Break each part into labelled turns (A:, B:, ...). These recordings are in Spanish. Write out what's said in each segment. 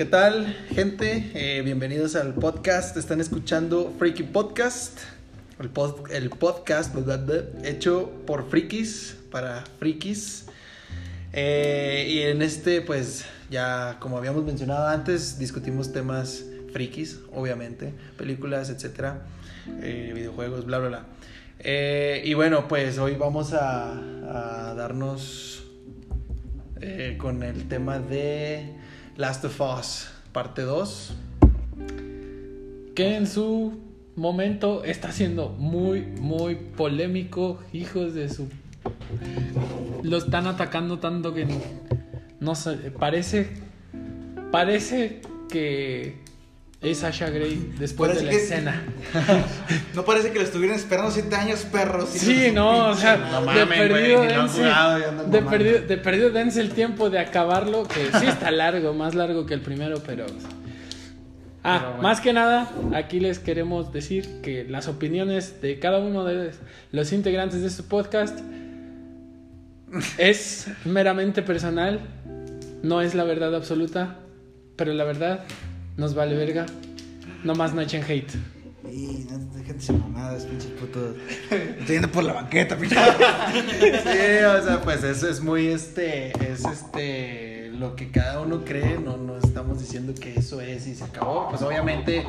A: ¿Qué tal, gente? Eh, bienvenidos al podcast. Están escuchando Freaky Podcast, el, pod- el podcast hecho por frikis para frikis. Eh, y en este, pues, ya como habíamos mencionado antes, discutimos temas frikis, obviamente, películas, etcétera, eh, videojuegos, bla, bla, bla. Y bueno, pues hoy vamos a, darnos con el tema de Last of Us, parte 2.
B: que en su momento está siendo muy, muy polémico. Hijos de su. Lo están atacando tanto que no sé, parece. Parece que es Sasha Grey después
C: Parece
B: de la
C: que-
B: escena.
C: No parece que lo estuvieran esperando siete años, perros.
B: Sí, no, o sea,
A: No
B: de
A: mamen, güey,
B: perdido,
A: ni lo han
B: dense,
A: andan
B: de, perdido, de perdido dense el tiempo de acabarlo, que sí está largo, más largo que el primero, pero... Ah,
A: Pero bueno.
B: más que nada, aquí les queremos decir que las opiniones de cada uno de los integrantes de este podcast es meramente personal, no es la verdad absoluta, pero la verdad nos vale verga. Nomás no echen hate.
C: Y no, déjate sin mamadas, pinches putos. Estoy yendo por la banqueta, pinche.
A: Sí, o sea, pues eso es muy este, es este, lo que cada uno cree, no, no estamos diciendo que eso es y se acabó, pues obviamente,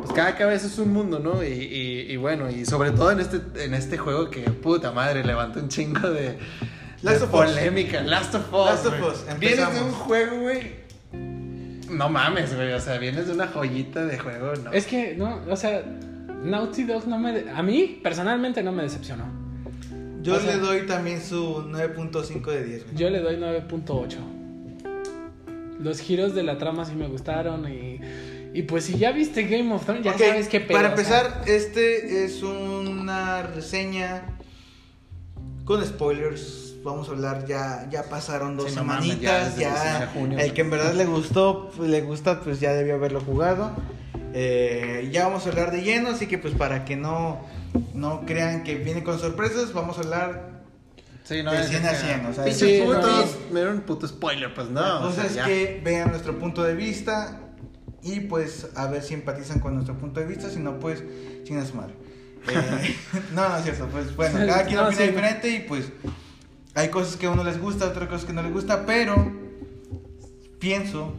A: pues cada cabeza es un mundo, ¿no? Y, y, y bueno, y sobre todo en este, en este juego que, puta madre, levanta un chingo de, de
C: Last of Us.
A: polémica, Last of Us,
C: Last of. Us,
A: Vienes de un juego, güey, no mames, güey, o sea, vienes de una joyita de juego, ¿no?
B: Es que, no, o sea, Naughty Dog no me... A mí, personalmente, no me decepcionó.
C: Yo
B: O sea-
C: le doy también su 9.5 de 10. güey.
B: Yo le doy 9.8. Los giros de la trama sí me gustaron y... Y pues si ya viste Game of Thrones, ya sabes qué pedo.
C: Para
B: o sea,
C: empezar, este es una reseña con spoilers. Vamos a hablar, ya, ya pasaron dos
A: Sí, no mames, ya
C: semanitas.
A: desde el 19
C: Ya, el que en verdad le gustó, pues, le gusta, pues ya debió haberlo jugado. Eh, ya vamos a hablar de lleno, así que pues para que no, no crean que viene con sorpresas, vamos a hablar
A: Sí, no
C: de
A: es
C: 100 a 100, o sea,
B: sí, no,
A: putos, me dieron un puto spoiler, pues no.
C: La
A: o sea,
C: es
A: ya.
C: que vean nuestro punto de vista y pues a ver si empatizan con nuestro punto de vista, si no pues chinga su madre. Eh, no, no es cierto, pues bueno, cada quien
B: No,
C: opina
B: sí.
C: diferente y pues hay cosas que a uno les gusta, otras cosas que no les gusta, pero pienso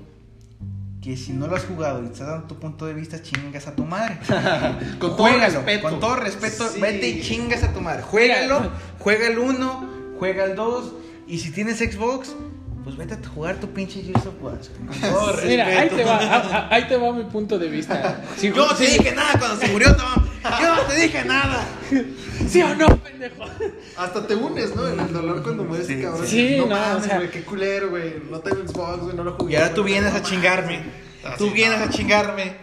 C: que si no lo has jugado y estás dando tu punto de vista, chingas a tu madre.
A: Con todo
C: Juégalo,
A: respeto.
C: Con todo respeto,
A: Sí.
C: vete y chingas a tu madre. Juégalo, juega el 1, juega el 2. Y si tienes Xbox, pues vete a jugar tu pinche Gears of War. Con todo
B: Mira, ahí
C: respeto.
B: te, va, a- a- ahí te va mi punto de vista. Si-
C: Yo no te
B: si-
C: dije nada cuando se murió Tom. Yo no te dije nada.
B: ¿Sí o no, pendejo?
A: Hasta te unes, ¿no? En el dolor cuando mueres,
C: Sí,
A: cabrón.
B: sí.
A: no,
B: Sí, no,
A: mames,
B: o sea-
A: güey, qué culero, güey. No tengo Xbox, güey, no lo jugué.
C: Y ahora tú vienes
A: no
C: a chingarme.
A: Así,
C: Tú vienes
A: no.
C: a chingarme.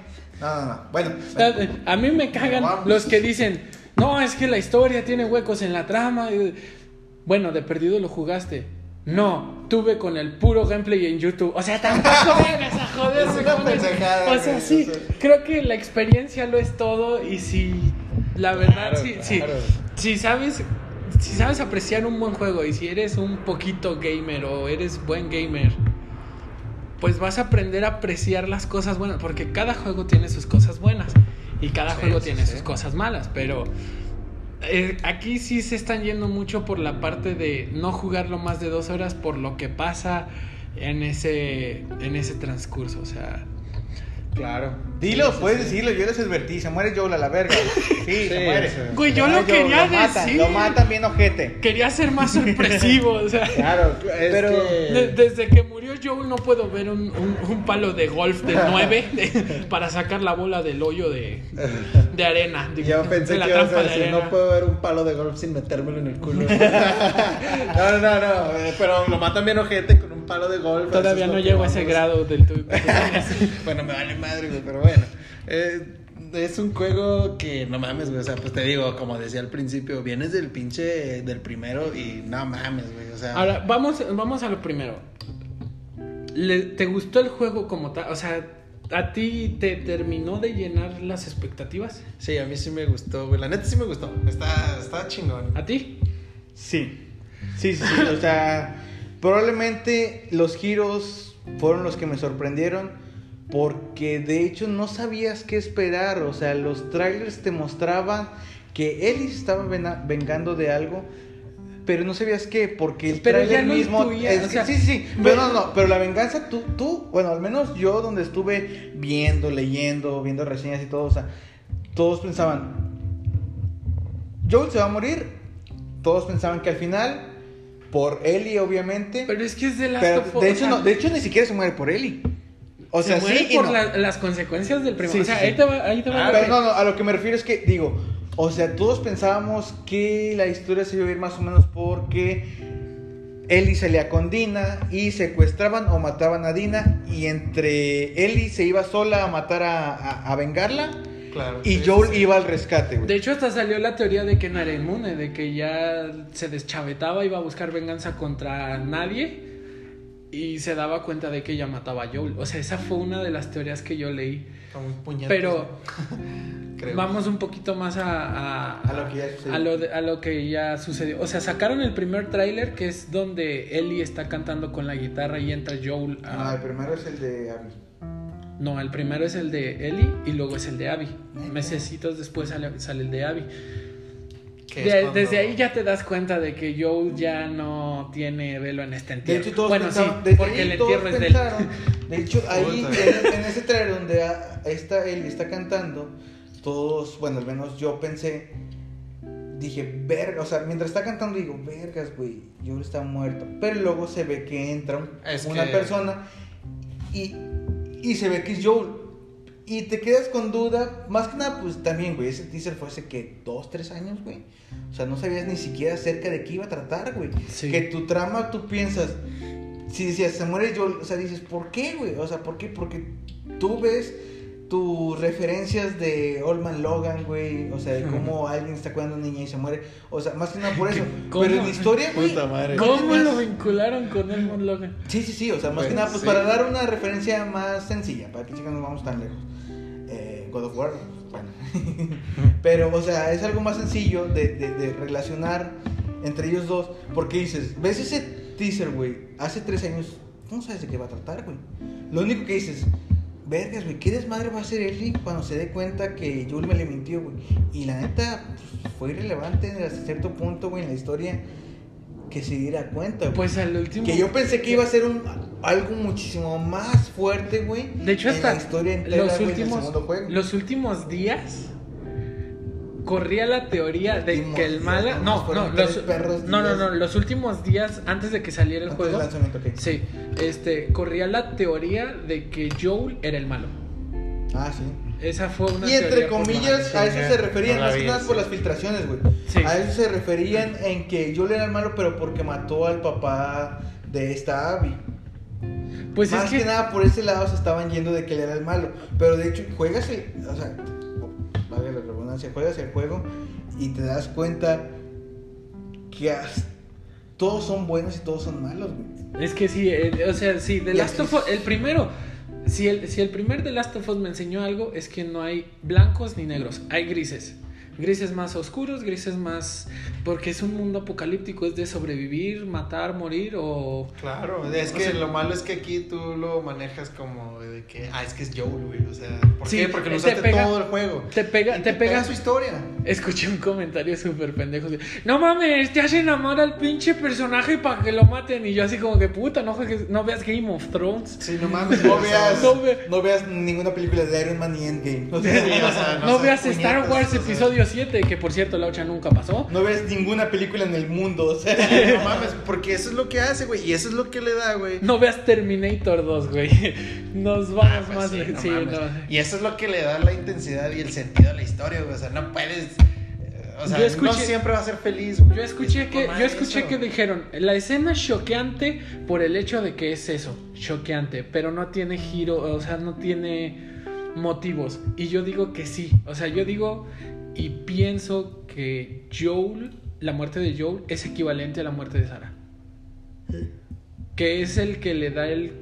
C: No, no, no. Bueno.
B: A mí me cagan los que dicen, no, es que la historia tiene huecos en la trama. Bueno, de perdido lo jugaste. No, tuve con el puro gameplay en YouTube. O sea, tampoco vengas a
A: una
B: con eso.
A: pendejada,
B: O sea, sí, creo que la experiencia lo es todo. Y si, la verdad,
A: Claro,
B: sí, sí,
A: claro.
B: si sabes, si sabes apreciar un buen juego y si eres un poquito gamer o eres buen gamer, pues vas a aprender a apreciar las cosas buenas, porque cada juego tiene sus cosas buenas y cada
A: Sí,
B: juego
A: sí,
B: tiene
A: sí.
B: sus cosas malas, pero eh, aquí sí se están yendo mucho por la parte de no jugarlo más de dos horas por lo que pasa en ese, en ese transcurso, o sea...
A: Claro.
C: Dilo,
B: Sí,
C: puedes
B: sí.
C: decirlo. Yo les advertí. Se muere Joel a la verga. Sí, se muere.
A: sí.
B: Güey, yo lo
C: Joel,
B: quería
C: lo matan,
B: decir.
C: Lo matan bien ojete.
B: Quería ser más sorpresivo, o sea...
A: Claro, es
C: Pero-
A: que-
B: De- desde que murió Joel no puedo ver un, un- un palo de golf del 9 para sacar la bola del hoyo de, de arena. De,
A: Yo pensé
B: de la
A: que ibas a
B: de
A: decir, no puedo ver un palo de golf sin metérmelo en el culo. no, no, no, no, eh, pero lo matan bien ojete con un palo de golf.
B: Todavía no llego a ese grado del tuyo.
A: bueno, me vale madre, güey, pero bueno. Eh, es un juego que no mames, güey. O sea, pues te digo, como decía al principio, vienes del pinche del primero y no mames, güey. O sea,
B: Ahora, vamos, vamos a lo primero. Le- ¿Te gustó el juego como tal? O sea, ¿a ti te terminó de llenar las expectativas?
A: sí, a mí sí me gustó, güey. La neta sí me gustó. Está, está chingón.
B: ¿A ti?
C: Sí. Sí, sí, sí. O sea, probablemente los giros fueron los que me sorprendieron. porque de hecho no sabías qué esperar, o sea, los trailers te mostraban que Ellie se estaba vengando de algo, pero no sabías qué, porque el
B: Pero
C: trailer
B: lo
C: mismo
B: intuías,
C: es
B: o
C: que-
B: sea,
C: sí, sí, sí, pero no, no, pero la venganza tú tú, bueno, al menos yo donde estuve viendo, leyendo, viendo reseñas y todo, o sea, todos pensaban Joel se va a morir. Todos pensaban que al final por Ellie obviamente,
B: Pero es que es de Us,
C: de hecho no, de hecho ni siquiera se muere por Ellie. O sea,
B: se muere
C: sí y
B: por
C: no.
B: la- las consecuencias del primero.
C: Sí,
B: o sea,
C: sí,
B: ahí te va, ahí te va
C: Ah,
B: lo
C: pero
B: que-
C: no, no, a lo que me refiero es que, digo, o sea, todos pensábamos que la historia se iba a ir más o menos porque Ellie salía con Dina y secuestraban o mataban a Dina y entre Ellie se iba sola a matar a, a- a vengarla
A: Claro.
C: y Joel
A: sí.
C: iba al rescate, güey.
B: De hecho, hasta salió la teoría de que no era inmune, de que ya se deschavetaba, iba a buscar venganza contra nadie y se daba cuenta de que ella mataba a Joel. O sea, esa fue una de las teorías que yo leí. Pero
A: creo.
B: vamos un poquito más a, a,
C: A lo que ya sucedió.
B: a lo, de- a lo que ya sucedió. O sea, sacaron el primer tráiler que es donde Ellie está cantando con la guitarra y entra Joel. a-
C: No, el primero es el de Abby.
B: No, el primero es el de Ellie y luego es el de Abby. Mesecitos después sale, sale el de Abby.
A: Que
B: De-
A: es cuando-
B: Desde ahí ya te das cuenta de que Joel ya no tiene velo en este
C: De
B: entierro.
C: hecho, todos
B: bueno,
C: pensaban,
B: sí,
C: desde
B: porque
C: ahí
B: el
C: todos
B: entierro es de
C: pensaron, de hecho, ahí en, en ese trailer donde a- está él está cantando, todos, bueno, al menos yo pensé, dije, verga, o sea, mientras está cantando digo, vergas, güey, Joel está muerto. Pero luego se ve que entra un- una
A: que-
C: persona y, y se ve que es Joel. Y te quedas con duda, más que nada, pues también, güey, ese teaser fue hace que dos, tres años, güey. O sea, no sabías ni siquiera acerca de qué iba a tratar, güey.
B: Sí.
C: Que tu trama, tú piensas, si decías, se muere Joel, o sea, dices, ¿por qué, güey? O sea, ¿por qué? Porque tú ves tus referencias de Old Man Logan, güey, o sea, de cómo alguien está cuidando a una niña y se muere, o sea, más que nada por eso.
B: ¿Cómo?
C: Pero en la historia, güey,
B: ¿Cómo lo vincularon con Elmond Logan?
C: Sí, sí, sí, o sea, más que nada, pues
A: sí.
C: para dar una referencia más sencilla, para que chicas no vamos tan lejos. Eh, God of War, bueno. Pero, o sea, es algo más sencillo de, de, de relacionar entre ellos dos, porque dices, ves ese teaser, güey, hace tres años, no sabes de qué va a tratar, güey. Lo único que dices, vergas, güey, ¿qué desmadre va a hacer Ellie cuando se dé cuenta que Joel me le mintió, güey? Y la neta, pues, fue irrelevante hasta cierto punto, güey, en la historia, que se diera cuenta, güey.
B: Pues al último.
C: Que yo pensé que iba a ser un, algo muchísimo más fuerte, güey.
B: De hecho,
C: en
B: hasta
C: la historia entera,
B: los,
C: güey,
B: últimos,
C: segundo juego.
B: los últimos días corría la teoría de
C: Últimos
B: que el mala. No, no, los,
C: perros
B: no, no, no, los últimos días antes de que saliera el juego. Sí, este, corría la teoría de que Joel era el malo.
C: Ah, sí.
B: Esa fue una
C: Y entre comillas,
B: la-
C: a eso se referían,
A: no
C: más que nada
A: sí.
C: por las filtraciones, güey.
B: Sí.
C: A eso se referían en que yo le era el malo, pero porque mató al papá de esta Abby.
B: Pues
C: más
B: es
C: que...
B: que.
C: nada por ese lado se estaban yendo de que él era el malo. Pero de hecho, juegas el. O sea, valga la redundancia, juegas el juego y te das cuenta que todos son buenos y todos son malos, güey.
B: Es que sí, eh, o sea, sí, The Last
C: así
B: of Us, el primero, si el, si el primer The Last of Us me enseñó algo, es que no hay blancos ni negros, hay grises. Grises más oscuros, grises más... Porque es un mundo apocalíptico, es de sobrevivir, matar, morir o...
A: Claro, es
B: O
A: que
B: sea-
A: lo malo es que aquí tú lo manejas como de que, ah, es que es Joel, güey, o sea, ¿por
B: Sí,
A: qué? Porque lo
B: te
A: usaste
B: pega-
A: todo el juego.
B: Te pega, te pega...
A: su historia.
B: Escuché un comentario súper pendejo. de, No mames, te hacen amar al pinche personaje para que lo maten. Y yo así como que puta, no, no veas Game of Thrones.
A: Sí, no mames,
C: No veas,
B: No ve-
C: no veas ninguna película de Iron Man ni Endgame. O sea,
A: Sí, o sea,
B: No, veas Star Wars
A: o sea.
B: episodio 7, que por cierto la ocha nunca pasó.
C: no ves ninguna película en el mundo. O sea,
A: No mames, porque eso es lo que hace, güey, y eso es lo que le da, güey.
B: No veas Terminator 2, güey. Nos
A: Ah,
B: vamos
A: pues
B: más
A: sí,
B: lejos.
A: no
B: Sí,
A: mames.
B: no.
A: Y eso es lo que le da la intensidad y el sentido a la historia, güey. O sea, no puedes. eh, O sea,
B: Yo escuché-
A: no siempre va a ser feliz, güey.
B: Yo escuché
A: Es
B: que, yo escuché
A: eso.
B: que dijeron, la escena es choqueante por el hecho de que es eso, choqueante, pero no tiene giro, o sea, no tiene motivos. Y yo digo que sí, o sea, yo digo y pienso que Joel, la muerte de Joel es equivalente a la muerte de Sara. Que es el que le da el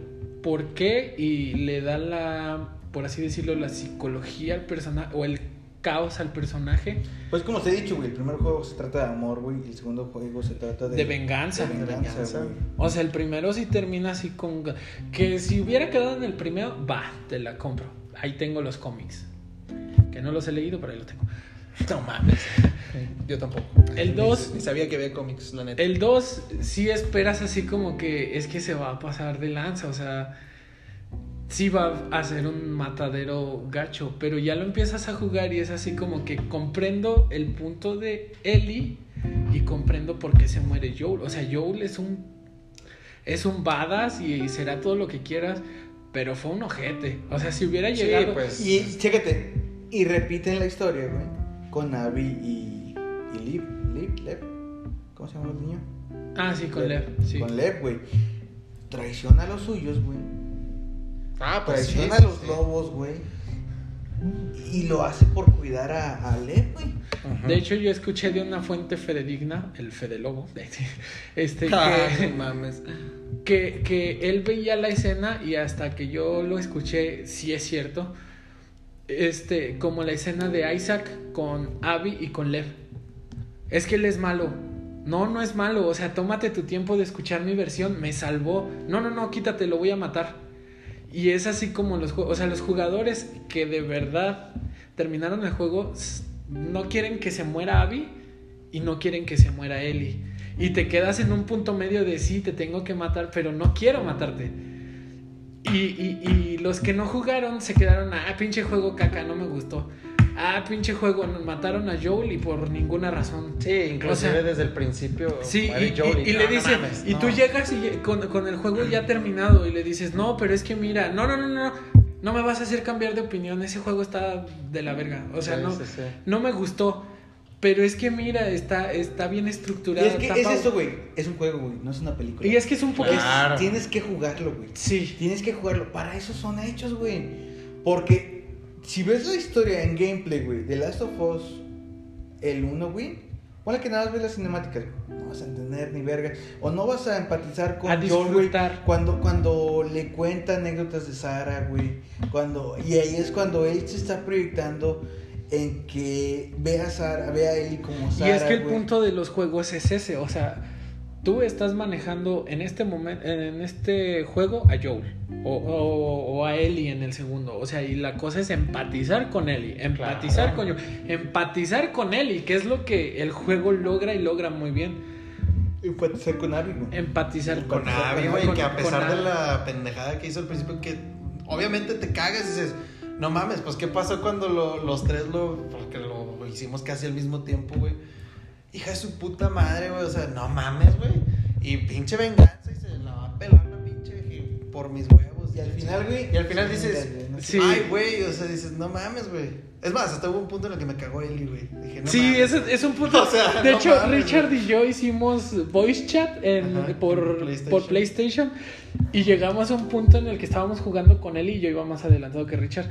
B: porqué y le da la, por así decirlo, la psicología al personaje o el caos al personaje.
C: Pues como te he dicho, güey, el primer juego se trata de amor, güey, y el segundo juego se trata de...
B: De venganza.
C: de venganza,
A: venganza.
C: güey.
B: O sea, el primero sí termina así con... Que si hubiera quedado en el primero, va, te la compro. Ahí tengo los cómics. Que no los he leído, pero ahí los tengo.
A: No mames. Yo tampoco.
B: El
A: Ni-
B: dos-
A: Ni sabía que había cómics, la neta.
B: El 2 sí esperas así como que es que se va a pasar de lanza, o sea, sí va a ser un matadero gacho, pero ya lo empiezas a jugar y es así como que comprendo el punto de Ellie y comprendo por qué se muere Joel. O sea, Joel es un es un badass y será todo lo que quieras, pero fue un ojete. O sea, si hubiera
A: Sí,
B: llegado
A: pues.
C: Y chécate, y repiten la historia, güey, con Abby y, y Liv, Liv, Lev, ¿cómo se llama el niño?
B: Ah, sí, con Lev, sí.
C: Con Lev, güey. Traiciona a los suyos, güey.
A: Ah, pues sí.
C: Traiciona
A: sí,
C: a los
A: sí.
C: lobos, güey. Y lo hace por cuidar a, a Lev, güey.
B: De hecho, yo escuché de una fuente fededigna, el Fede Lobo, este,
A: Ah,
B: que,
A: no mames.
B: que, que él veía la escena y hasta que yo lo escuché, sí es cierto, este, como la escena de Isaac con Abby y con Lev. Es que él es malo. No, no es malo. O sea, tómate tu tiempo de escuchar mi versión. Me salvó. No, no, no, quítate, lo voy a matar. Y es así como los. O sea, los jugadores que de verdad terminaron el juego no quieren que se muera Abby y no quieren que se muera Ellie. Y te quedas en un punto medio de sí, te tengo que matar, pero no quiero matarte. Y, y- y los que no jugaron se quedaron, ah, pinche juego caca, no me gustó. Ah, pinche juego, mataron a Joel y por ninguna razón.
A: Sí, inclusive
B: O sea,
A: desde el principio.
B: Sí, y,
A: Joel
B: y- y
A: no,
B: le
A: no
B: dice,
A: mames,
B: y
A: no.
B: tú llegas y con, con el juego ya terminado y le dices, no, pero es que mira, no, no, no, no, no me vas a hacer cambiar de opinión, ese juego está de la verga, o sea,
A: Sí,
B: no,
A: sí, sí.
B: no me gustó, pero es que mira, está, está bien
C: Y
B: estructurado.
C: es que es eso, güey. Es un juego, güey. No es una película.
B: Y es que es un poco...
C: Es-
A: Claro.
C: Tienes que jugarlo, güey.
B: Sí,
C: Tienes que jugarlo. Para eso son hechos, güey. Porque si ves la historia en gameplay, güey, de Last of Us, el 1, güey, ponle que nada más ves las cinemáticas, no vas a entender ni verga. O no vas a empatizar con
B: A
C: Joel, güey,
B: disfrutar.
C: cuando, cuando le cuenta anécdotas de Sara, güey. Cuando, y ahí es cuando él se está proyectando en que ve a Sara, ve a Ellie como
B: y
C: Sara.
B: es que el punto de los juegos es ese, o sea, tú estás manejando en este momento, en este juego a Joel o, o- o a Ellie en el segundo, o sea, y la cosa es empatizar con Ellie, empatizar
A: Claro.
B: con Joel, empatizar con Ellie, que es lo que el juego logra y logra muy bien,
C: Empatizar con Abby, güey.
B: empatizar
A: Con
C: Con
A: Abby, güey, que a pesar de la pendejada que hizo al principio, que obviamente te cagas y dices, no mames, pues qué pasó cuando lo- los tres lo, porque lo hicimos casi al mismo tiempo, güey. Hija de su puta madre, güey, o sea, no mames, güey. Y pinche venganza y se la va a pelar la pinche por mis huevos.
C: Y al final, güey.
A: Y al final dices,
B: Sí.
A: ay, güey, o sea, dices, no mames, güey. Es más, hasta hubo un punto en el que me cagó Eli, güey. Dije, no
B: sí,
A: mames.
B: es, es un punto.
A: O sea,
B: de
A: no
B: hecho,
A: mames,
B: Richard y yo hicimos voice chat en,
A: Ajá,
B: por
A: PlayStation.
B: por PlayStation y llegamos a un punto en el que estábamos jugando con él y yo iba más adelantado que Richard.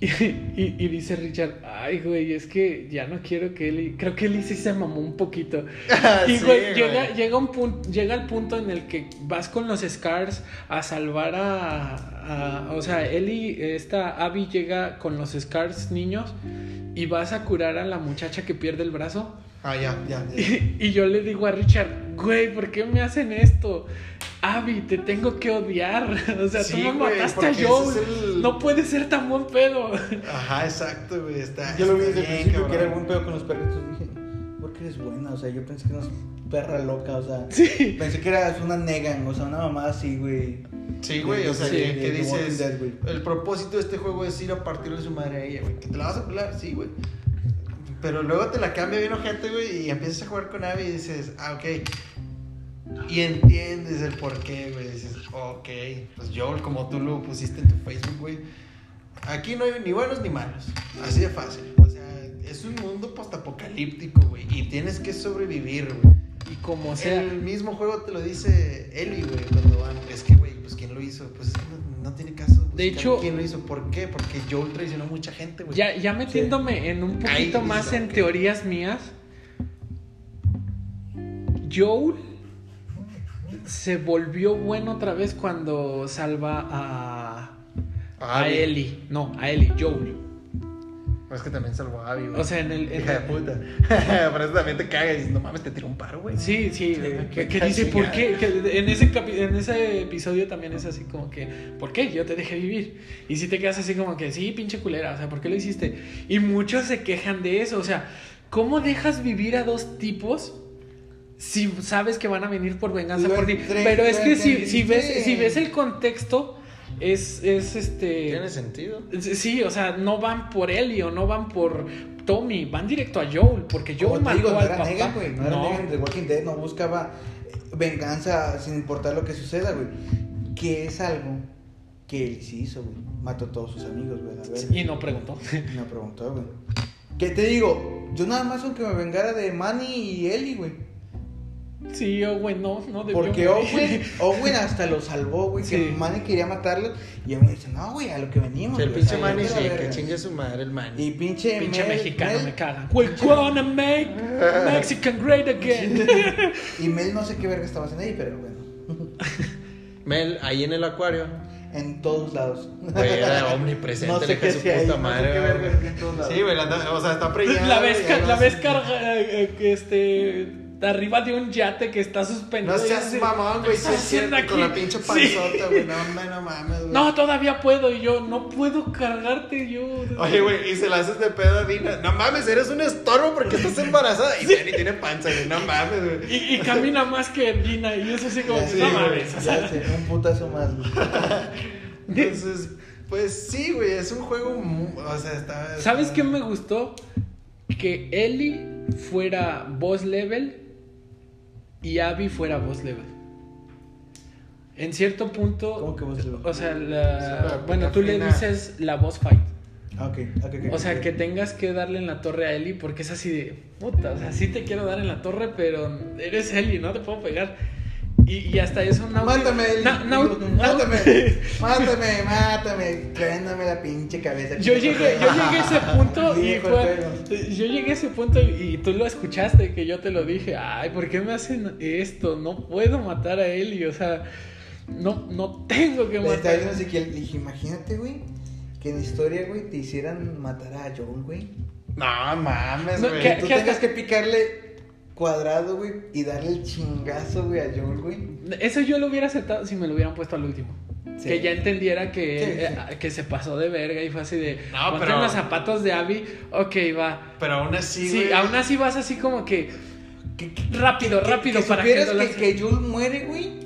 B: Y, y- y dice Richard, ay, güey, es que ya no quiero que Eli. Creo que Eli sí se mamó un poquito. Y,
A: Sí,
B: güey,
A: güey.
B: llega, llega, un punto, llega al punto en el que vas con los Scars a salvar a. a- o sea, Eli, esta Abby llega con los Scars niños y vas a curar a la muchacha que pierde el brazo.
A: Ah, ya, ya, ya.
B: Y, y yo le digo a Richard, güey, ¿por qué me hacen esto? Abby, te tengo que odiar. O sea,
A: Sí,
B: tú me
A: güey,
B: mataste a Joel.
A: es el-
B: No puede ser tan buen pedo.
A: Ajá, exacto, güey. Está,
C: Yo lo vi desde el principio que era
A: cabrón.
C: algún pedo con los perritos. Dije, ¿por qué eres buena? O sea, yo pensé que eras perra loca, o sea.
B: Sí.
C: Pensé que eras una Negan, o sea, una mamá así, güey.
A: Sí, güey, o sea,
B: Sí,
A: que, dices,
C: Dead,
A: el propósito de este juego es ir a partirle su madre a ella, güey. ¿Que te la vas a pelar? Sí, güey. Pero luego te la cambia bien ojete, güey, y empiezas a jugar con Abby y dices, ah, ok. Y entiendes el por qué, güey. Dices, ok, pues Joel, como tú lo pusiste en tu Facebook, güey. Aquí no hay ni buenos ni malos. Así de fácil. O sea, es un mundo postapocalíptico, güey. Y tienes que sobrevivir, güey.
B: Y como sea.
A: El mismo juego te lo dice Eli, güey, cuando van. Es que, güey, ¿quién lo hizo? Pues es que no, no tiene caso.
B: De hecho-
A: ¿Quién lo hizo? ¿Por qué? Porque Joel traicionó a mucha gente, güey.
B: Ya, ya metiéndome en un poquito más en teorías mías, Joel se volvió bueno otra vez cuando salva a, a
A: Abby.
B: Ellie. No, a Ellie, Joel.
A: Es que también salvó a Abby, güey.
B: O sea, en el. en
A: Hija de puta. Por eso también te cagas y dices, no mames, te tiró un paro, güey.
B: Sí, sí, que, que
A: Qué
B: dice, ¿por qué? Que en, ese capi- en ese episodio también es así como que, ¿por qué? Yo te dejé vivir. Y si te quedas así como que, sí, pinche culera, o sea, ¿por qué lo hiciste? Y muchos se quejan de eso, o sea, ¿cómo dejas vivir a dos tipos si sabes que van a venir por venganza
C: Lo
B: por ti? Pero es que si, si, ves, si ves el contexto, es, es este...
A: Tiene sentido.
B: Sí, o sea, no van por Ellie o no van por Tommy, van directo a Joel, porque Joel mató
C: digo, no
B: al
C: era
B: papá.
C: Negan, güey. No era Negan de Walking Dead. No buscaba venganza sin importar lo que suceda, güey. Que es algo que él sí hizo, güey. Mató a todos sus amigos, güey. A ver.
B: Y no preguntó.
C: Y me preguntó, güey. ¿Qué te digo? Yo nada más aunque me vengara de Manny y Ellie, güey.
B: Sí, Owen no, no debió
C: Porque. Owen, Owen hasta lo salvó, güey. Que
B: Sí.
C: Manny quería matarlo. Y Owen dice, no, güey, a lo que venimos.
A: el
C: güey,
A: pinche Manny sí, que
C: verga".
A: chingue su madre el Manny.
C: Y pinche,
B: Pinche
C: Mel-
B: mexicano
C: Mel-
B: me caga. We're gonna make Mexican great again.
C: Y Mel no sé qué verga estaba haciendo ahí, pero bueno.
A: Mel, ahí en el acuario,
C: En todos lados.
A: güey, era omnipresente,
C: No sé qué
A: su
C: hacía ahí,
A: puta
C: no sé
A: madre.
C: verga hacía en todos lados.
A: Sí, güey, o sea, está preñada.
B: La
A: ya
B: la
A: sé.
B: carga, eh, este, arriba de un yate que está suspendido.
A: No seas mamón, güey,
B: ¿qué
A: sí cierto,
B: haciendo
A: con la pinche
B: Sí.
A: panzota, güey, no, no, no mames, güey.
B: No, todavía puedo. Y yo, no puedo cargarte yo.
A: Oye, güey, y se la haces de pedo a Dina. No mames, eres un estorbo porque estás embarazada. Y Dani tiene panza, güey, no mames, güey.
B: Y, y camina más que Gina. Y eso así como,
C: Ya
B: no mames. o sea,
C: ya un putazo más, güey.
A: Entonces, pues sí, güey, es un juego, o sea, está...
B: ¿Sabes qué me gustó? Que Ellie fuera boss level y Abby fuera boss level. En cierto punto.
C: ¿Cómo que boss level?
B: O sea, la, bueno, tú le dices la boss fight.
C: Ah, ok, ok, ok.
B: O sea, que tengas que darle en la torre a Ellie porque es así de. Puta, o sea, sí te quiero dar en la torre, pero eres Ellie, no te puedo pegar. Y, y hasta eso, Naughty-
C: Mátame.
B: Na- Nau-
C: mátame, mátame, mátame, la pinche cabeza.
B: Yo llegué, yo llegué a ese punto y fue, yo llegué a ese punto y, y tú lo escuchaste que yo te lo dije, ay, ¿por qué me hacen esto? No puedo matar a Eli, o sea, no, no tengo que
C: Le estaba
B: matar.
C: diciendo que dije, imagínate, güey, que en historia, güey, te hicieran matar a Joel, güey.
A: No mames,
B: No,
A: güey.
B: ¿qué-
C: Tú
B: qué
C: tengas
B: hasta-
C: que picarle cuadrado, güey, y darle el chingazo, güey, a Joel, güey.
B: Eso yo lo hubiera aceptado si me lo hubieran puesto al último.
C: Sí.
B: Que ya entendiera que,
C: Sí, sí.
B: eh, que se pasó de verga y fue así de,
A: No,
B: ponte
A: pero-
B: en los zapatos de Abby, ok, va.
A: Pero aún así,
B: Sí,
A: güey.
B: aún así vas así como que
C: Que- que-
B: rápido,
C: que-
B: rápido
C: que
B: para que,
C: supieras
B: no
C: que,
B: las-
C: que Joel muere, güey.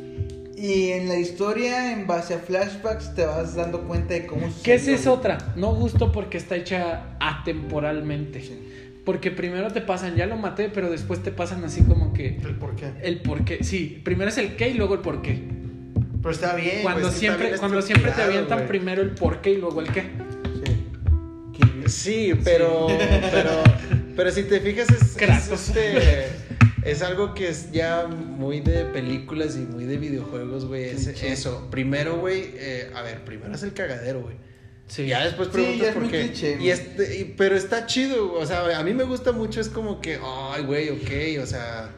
C: Y en la historia, en base a flashbacks, te vas dando cuenta de cómo
B: Que esa es otra. No justo porque está hecha atemporalmente. Porque primero te pasan, ya lo maté, pero después te pasan así como que
A: ¿El por qué?
B: el por qué. Sí, primero es el qué y luego el por qué.
A: Pero está bien,
B: Cuando
A: güey, es que
B: siempre,
A: está bien
B: cuando siempre te avientan primero el por qué y luego el qué.
C: Sí.
A: Sí, pero, pero, pero si te fijas es, es, este, es algo que es ya muy de películas y muy de videojuegos, güey. Es eso. Primero, güey, eh, a ver, primero es el cagadero, güey.
B: Sí.
A: Ya después
C: Sí,
A: preguntas
C: ya es
A: por
C: muy
A: qué.
C: cliché,
A: y este, y- pero está chido, o sea, a mí me gusta mucho, es como que, ay, güey, ok, o sea,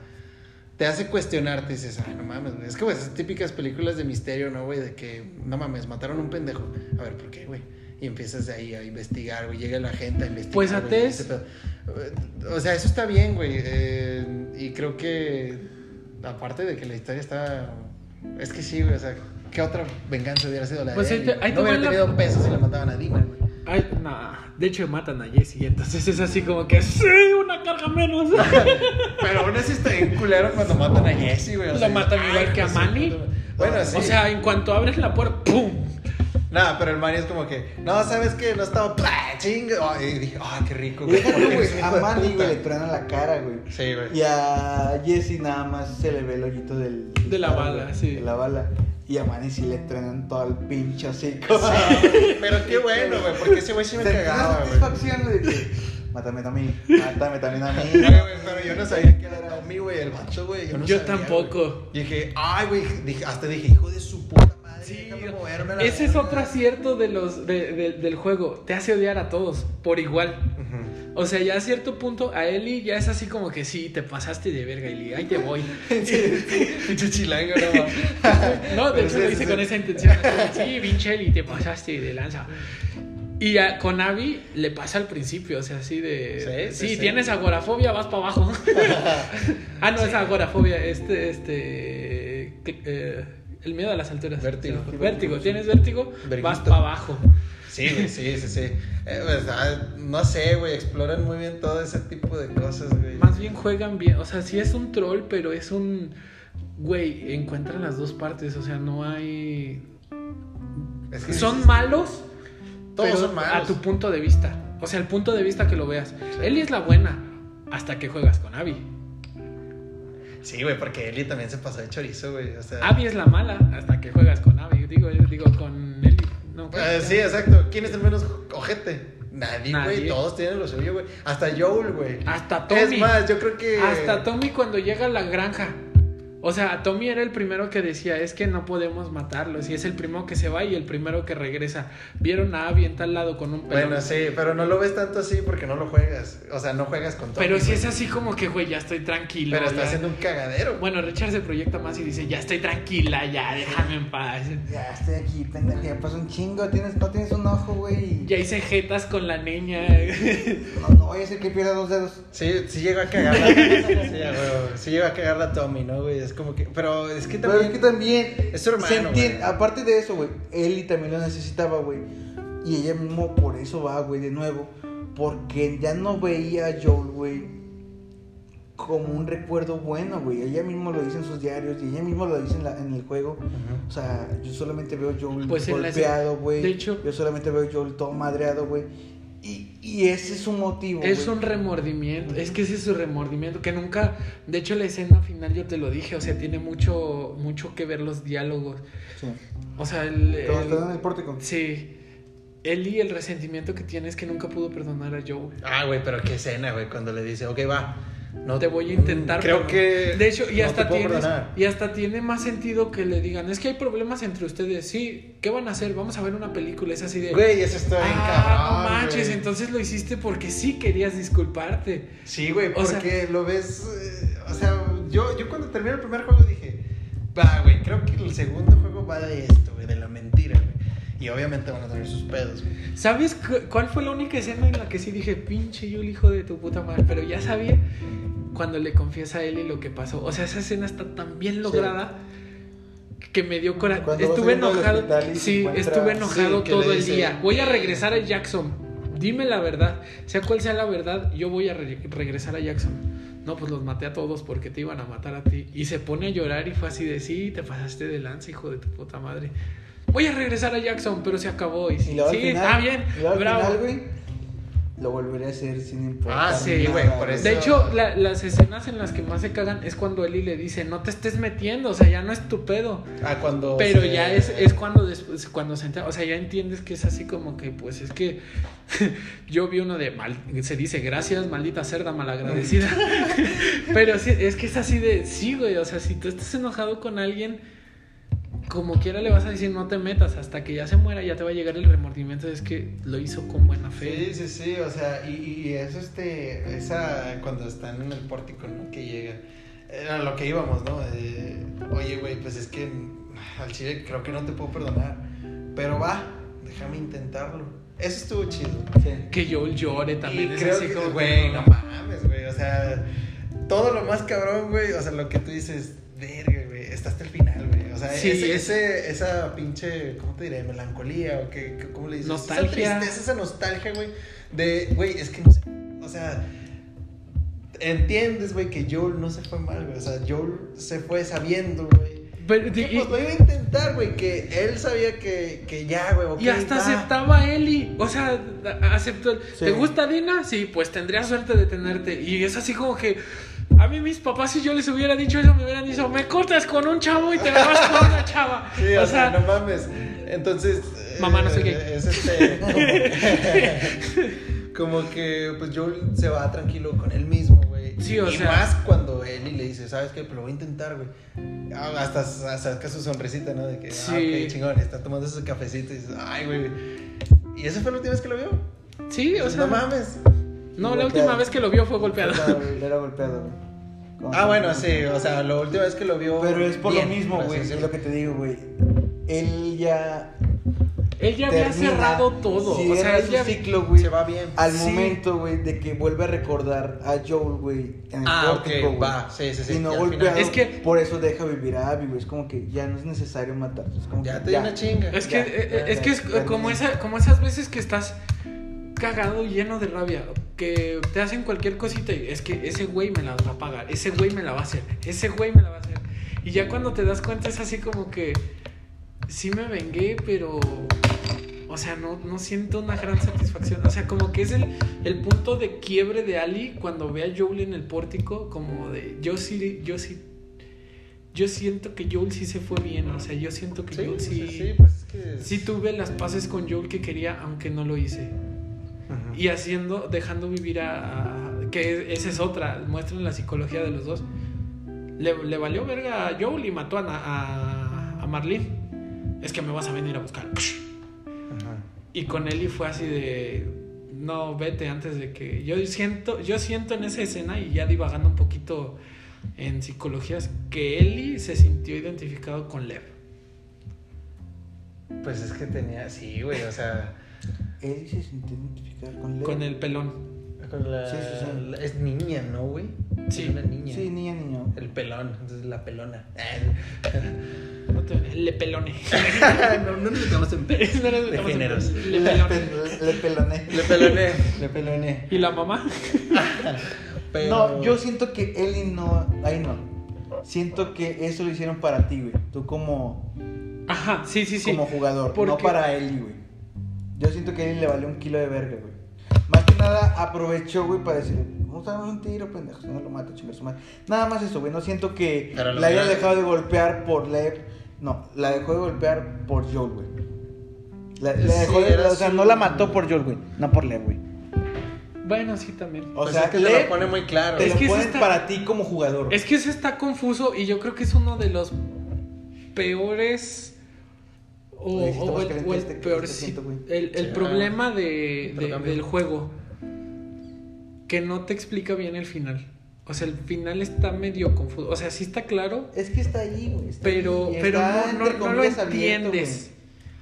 A: te hace cuestionarte, dices, ay, no mames, güey. Es que, güey, esas típicas películas de misterio, ¿no, güey? De que, no mames, mataron a un pendejo. A ver, ¿por qué, güey? Y empiezas de ahí a investigar, güey. Llega la gente a investigar.
B: Pues,
A: pedo. O sea, eso está bien, güey. eh, y creo que, aparte de que la historia está. Es que sí, güey, o sea, ¿qué otra venganza hubiera sido la
B: Pues
A: de
B: ahí
A: Ellie,
B: te-
A: güey?
B: ahí te
A: No hubiera
B: va la-
A: tenido pesos si la mataban a Dina, güey.
B: Ay, nah. De hecho, matan a Jesse. Entonces es así como que, sí, una carga menos.
A: Pero aún así está bien culero cuando matan a Jesse, güey. o
B: Lo
A: sea,
B: matan
A: ay,
B: igual que a
A: pues,
B: Manny.
A: Bueno, sí.
B: O sea, en cuanto abres la puerta, ¡pum!
A: Nada, pero el Manny es como que, no, ¿sabes qué? No estaba, ¡pah! chinga. Ay, y dije, ay, qué rico, güey.
C: a Manny, güey, le truenan la cara, güey.
A: Sí, güey.
C: Y a Jesse nada más se le ve el hoyito del...
B: De la bala,
C: güey,
B: sí.
C: De la bala. Y a Manny sí le truenan todo el pinche hocico.
A: Pero qué bueno, güey, porque ese güey sí me cagaba, güey.
C: satisfacción de que... Mátame también, mátame también a mí.
A: Oye, güey, pero yo no sabía que era Tommy, güey, el macho, güey. Yo, no
B: Yo
A: sabía,
B: tampoco.
A: güey. Dije, ay, güey, hasta dije, hijo de su puta madre.
B: Sí,
A: déjame moverme la
B: ese es otro acierto de los, de- de- del juego. Te hace odiar a todos por igual.
A: Ujú.
B: O sea, ya a cierto punto, a Eli ya es así como que sí, te pasaste de verga, Eli. Ahí te voy.
A: Pinche chilango, no.
B: No, de hecho
A: sí,
B: lo
A: sí,
B: hice
A: sí.
B: con esa intención. Sí, pinche Eli, te pasaste de lanza. Y a- con Abby le pasa al principio, o sea, así de...
A: Sí,
B: Sí,
A: sí, sí.
B: tienes agorafobia, vas para abajo. ah, no, es agorafobia, este, este... eh, el miedo a las alturas.
A: Vértigo.
B: Sí, Vértigo, tienes vértigo, vas para abajo.
A: Sí, güey, sí, sí, sí. Eh, pues, ah, no sé, güey, exploran muy bien todo ese tipo de cosas, güey.
B: Más bien juegan bien, o sea, sí es un troll, pero es un... Güey, encuentran las dos partes, o sea, no hay...
A: Es que
B: Son
A: dices,
B: malos,
A: Todos
B: pero
A: son malos.
B: a tu punto de vista. O sea, el punto de vista que lo veas. Ellie es la buena hasta que juegas con Abby.
A: Sí, güey, porque Eli también se pasó de chorizo, güey. O sea.
B: Abby es la mala hasta que juegas con Abby. Digo, yo digo con Ellie. No,
A: Eh, sí, exacto. ¿Quién es el menos ojete? Nadie,
B: Nadie.
A: güey. Todos tienen lo suyo, güey. Hasta Joel, güey.
B: Hasta Tommy.
A: Es más, yo creo que.
B: Hasta Tommy cuando llega a la granja. O sea, Tommy era el primero que decía, es que no podemos matarlos. Y es el primero que se va y el primero que regresa. Vieron a Abby en tal lado con un pelón.
A: Bueno, sí, pero no lo ves tanto así porque no lo juegas. O sea, no juegas con Tommy.
B: Pero si
A: güey.
B: es así como que, güey, ya estoy tranquilo.
A: Pero está
B: ya.
A: haciendo un cagadero.
B: Bueno, Richard se proyecta más y dice, ya estoy tranquila, ya, déjame en paz.
C: Ya estoy aquí, pendejo, ya pasó un chingo, tienes, no tienes un ojo, güey.
B: Ya hice jetas con la niña.
C: No, no vaya a ser que pierda dos dedos.
A: Sí, sí llega a cagarla. sí. Sí llega a cagarla Tommy, ¿no, güey? Es como que. Pero es que
C: Pero
A: también.
C: es que también.
A: Es su hermano,
C: se entiende-
A: güey.
C: Aparte de eso, güey, Ellie también lo necesitaba, güey. Y ella mismo por eso va, güey, de nuevo. Porque ya no veía a Joel, güey, como un recuerdo bueno, güey. Ella mismo lo dice en sus diarios y ella mismo lo dice en, la- en el juego. O sea, yo solamente veo a Joel
B: Pues
C: golpeado, güey.
B: de hecho-
C: yo solamente veo a Joel todo madreado, güey. Y, y ese es su motivo,
B: Es un remordimiento, es que ese es su remordimiento, que nunca, de hecho la escena final yo te lo dije, o sea, tiene mucho, mucho que ver los diálogos.
C: Sí.
B: O sea, el...
C: Cuando
B: el-
C: están en el pórtico.
B: sí, Ellie el resentimiento que tiene es que nunca pudo perdonar a Joe.
A: Ah, güey, pero qué escena, güey, cuando le dice, ok, va. No
B: te voy a intentar.
A: Creo
B: pero-
A: que.
B: De hecho, y
A: no
B: hasta, tienes- y hasta tiene más sentido que le digan: Es que hay problemas entre ustedes. Sí, ¿qué van a hacer? Vamos a ver una película. Es así de.
A: Güey, eso está bien
B: ah,
A: cabrón.
B: no manches.
A: güey.
B: Entonces lo hiciste porque sí querías disculparte.
A: Sí, güey,
B: O sea-
A: porque lo ves. eh, o sea, yo, yo cuando terminé el primer juego dije, va, güey, creo que el segundo juego va de esto, güey, de la mentira, güey. Y obviamente van a tener sus pedos, güey.
B: ¿Sabes cu- cuál fue la única escena en la que sí dije, pinche yo el hijo de tu puta madre? Pero ya sabía cuando le confiesa a Ellie lo que pasó. O sea, esa escena está tan bien lograda que me dio coraje. Estuve enojado. Sí,
C: encuentra-
B: estuve enojado
A: Sí,
B: todo el día. Voy a regresar a Jackson. Dime la verdad. Sea cual sea la verdad, yo voy a re- regresar a Jackson. No, pues los maté a todos porque te iban a matar a ti. Y se pone a llorar y fue así de, sí, te pasaste de lanza, hijo de tu puta madre. Voy a regresar a Jackson, pero se acabó. Y, sí,
C: final,
B: está bien.
C: y
B: bravo.
C: final, güey, lo volveré a hacer sin importar.
A: Ah, sí, güey,
C: nada,
A: por eso-
B: De hecho, la- las escenas en las que más se cagan es cuando Eli le dice, no te estés metiendo, o sea, ya no es tu pedo.
A: Ah, cuando.
B: Pero
A: se-
B: ya es, es cuando después, cuando se entera, o sea, ya entiendes que es así como que, pues es que yo vi uno de, mal, se dice, gracias, maldita cerda malagradecida. Pero sí, es que es así de, sí, güey, o sea, si tú estás enojado con alguien, como quiera le vas a decir, no te metas, hasta que ya se muera, ya te va a llegar el remordimiento, es que lo hizo con buena fe.
A: Sí, sí, sí, o sea, y, y es este, esa, cuando están en el pórtico, ¿no? Que llega, era lo que íbamos, ¿no? Eh, Oye, güey, pues es que al chile creo que no te puedo perdonar, pero va, déjame intentarlo. Eso estuvo chido.
C: Sí.
B: Que Joel llore también,
A: y
B: es
A: creo
B: así
A: que,
B: como
A: güey, no mames, güey, o sea, todo lo más cabrón, güey, o sea, lo que tú dices, verga, güey, está hasta el final, güey, o sea,
B: Sí,
A: ese,
B: es-
A: ese- esa pinche, ¿cómo te diré? Melancolía, o qué, qué- ¿cómo le dices?
B: Nostalgia.
A: Esa tristeza, esa nostalgia, güey, de, güey, es que no sé, o sea, entiendes, güey, que Joel no se fue mal, güey, o sea, Joel se fue sabiendo, güey.
B: Pero-
A: Que,
B: y-
A: pues lo iba a intentar, güey, que él sabía que, que ya, güey, ok,
B: Y hasta aceptaba a Eli. O sea, aceptó.
C: Sí.
B: ¿Te gusta Dina? Sí, pues tendría suerte de tenerte. Y es así como que. A mí mis papás, si yo les hubiera dicho eso, me hubieran dicho, me cortas con un chavo y te me vas con una chava.
A: Sí, o, sea, no mames. Entonces.
B: Mamá, no sé
A: eh,
B: qué.
A: Es este. Como que, como que, pues Joel se va tranquilo con él mismo, güey.
B: Sí, o
A: y
B: sea-
A: más cuando Ellie le dice, ¿sabes qué? Pues lo voy a intentar, güey. Ah, Hasta, saca su sonrisita, ¿no? De que,
B: Sí.
A: ah, ok, chingón, está tomando su cafecito y dices, ay, güey. ¿Y esa fue la última vez que lo vio?
B: Sí, o sea.
A: no mames.
B: No, la
C: golpeado.
B: última vez que lo vio fue golpeado.
C: Golpeado, Era golpeado, güey.
A: Ah, bueno, sí, o sea, la última vez que lo vio.
C: Pero es por
A: bien,
C: lo mismo, güey. Es lo que te digo, güey. Él ya.
B: Él ya había
C: termina,
B: cerrado todo. o sea,
C: su
B: ya-
C: ciclo, güey.
A: Se va bien.
C: Al
B: Sí.
C: momento, güey, de que vuelve a recordar a Joel, güey, en el
A: Ah,
C: pórtico,
A: va, sí, sí, sí,
C: Y no
A: y al
C: golpea.
A: final-
B: Es que-
C: Por eso deja vivir a Abby, güey. Es como que ya no es necesario matar. Es como
A: Ya
C: que
A: te dio una chinga.
B: Es que,
C: Ya,
B: eh,
C: ya,
B: es,
C: ya,
B: que es como, esa, como esas veces que estás cagado, lleno de rabia, que te hacen cualquier cosita y es que ese güey me la va a pagar, ese güey me la va a hacer, ese güey me la va a hacer. Y ya cuando te das cuenta es así como que sí me vengué, pero... O sea, no, no siento una gran satisfacción. O sea, como que es el, el punto de quiebre de Ali cuando ve a Joel en el pórtico, como de yo sí, yo sí yo siento que Joel sí se fue bien, o sea, yo siento que
A: Sí,
B: Joel
A: sí,
B: sí,
A: sí, pues es que.
B: sí tuve las paces con Joel que quería, aunque no lo hice. Y haciendo, dejando vivir a... a- que esa es otra, muestran la psicología de los dos. Le, le valió verga a Joel y mató a, a, a Marlene. Es que me vas a venir a buscar.
A: Ajá.
B: Y con Ellie fue así de... No, vete antes de que... Yo siento, yo siento en esa escena y ya divagando un poquito en psicologías que Ellie se sintió identificado con Lev.
A: Pues es que tenía. Sí, güey, o sea.
C: Él se sintió identificar con Leo.
B: Con el pelón.
A: con la-
C: Sí, sí, sí.
A: la- es niña, ¿no, güey?
B: Sí.
A: Es una niña.
C: Sí, niña, niño.
A: El pelón, entonces la pelona.
B: No te- Le pelone.
A: no, no nos metamos en pe-
B: No
A: de
B: en-
A: géneros.
B: Le pelone.
C: pe- le peloné.
A: Le peloné, le peloné.
B: ¿Y la mamá?
A: Pero...
C: No, yo siento que Ellie no. Ahí no. Siento que eso lo hicieron para ti, güey. Tú como,
B: Ajá, sí, sí, sí.
C: como jugador,
B: ¿Por
C: no para Ellie, güey. Yo siento que a Ellie le valió un kilo de verga, güey. Más que nada aprovechó, güey, para decir, vamos a dar un tiro, pendejo, si no lo mato, chingar su madre. Nada más eso, güey. No siento que
A: Pero
C: la haya dejado de golpear por Lev. No, la dejó de golpear por Joel, güey. La, la
A: Sí,
C: dejó de, o sea,
A: su-
C: no la mató por Joel, güey. No por Lev, güey.
B: Bueno, sí, también.
C: O
A: Pues
C: sea,
A: es que te lo pone muy claro.
C: te
B: Es
C: lo
B: que
C: ponen
B: está-
C: para ti como jugador.
B: Es que eso está confuso y yo creo que es uno de los peores. O,
C: está
B: o el,
C: caliente
B: o el
C: este-
B: peor.
C: este asiento, güey.
B: el, el
A: Sí,
B: problema
A: ah,
B: de, del juego. Que no te explica bien el final. O sea, el final está medio confuso. O sea, sí está claro,
C: Es que está ahí, güey. está
B: pero,
C: ahí,
B: pero
C: está,
B: no, no, lo
C: abierto,
B: entiendes.
C: güey.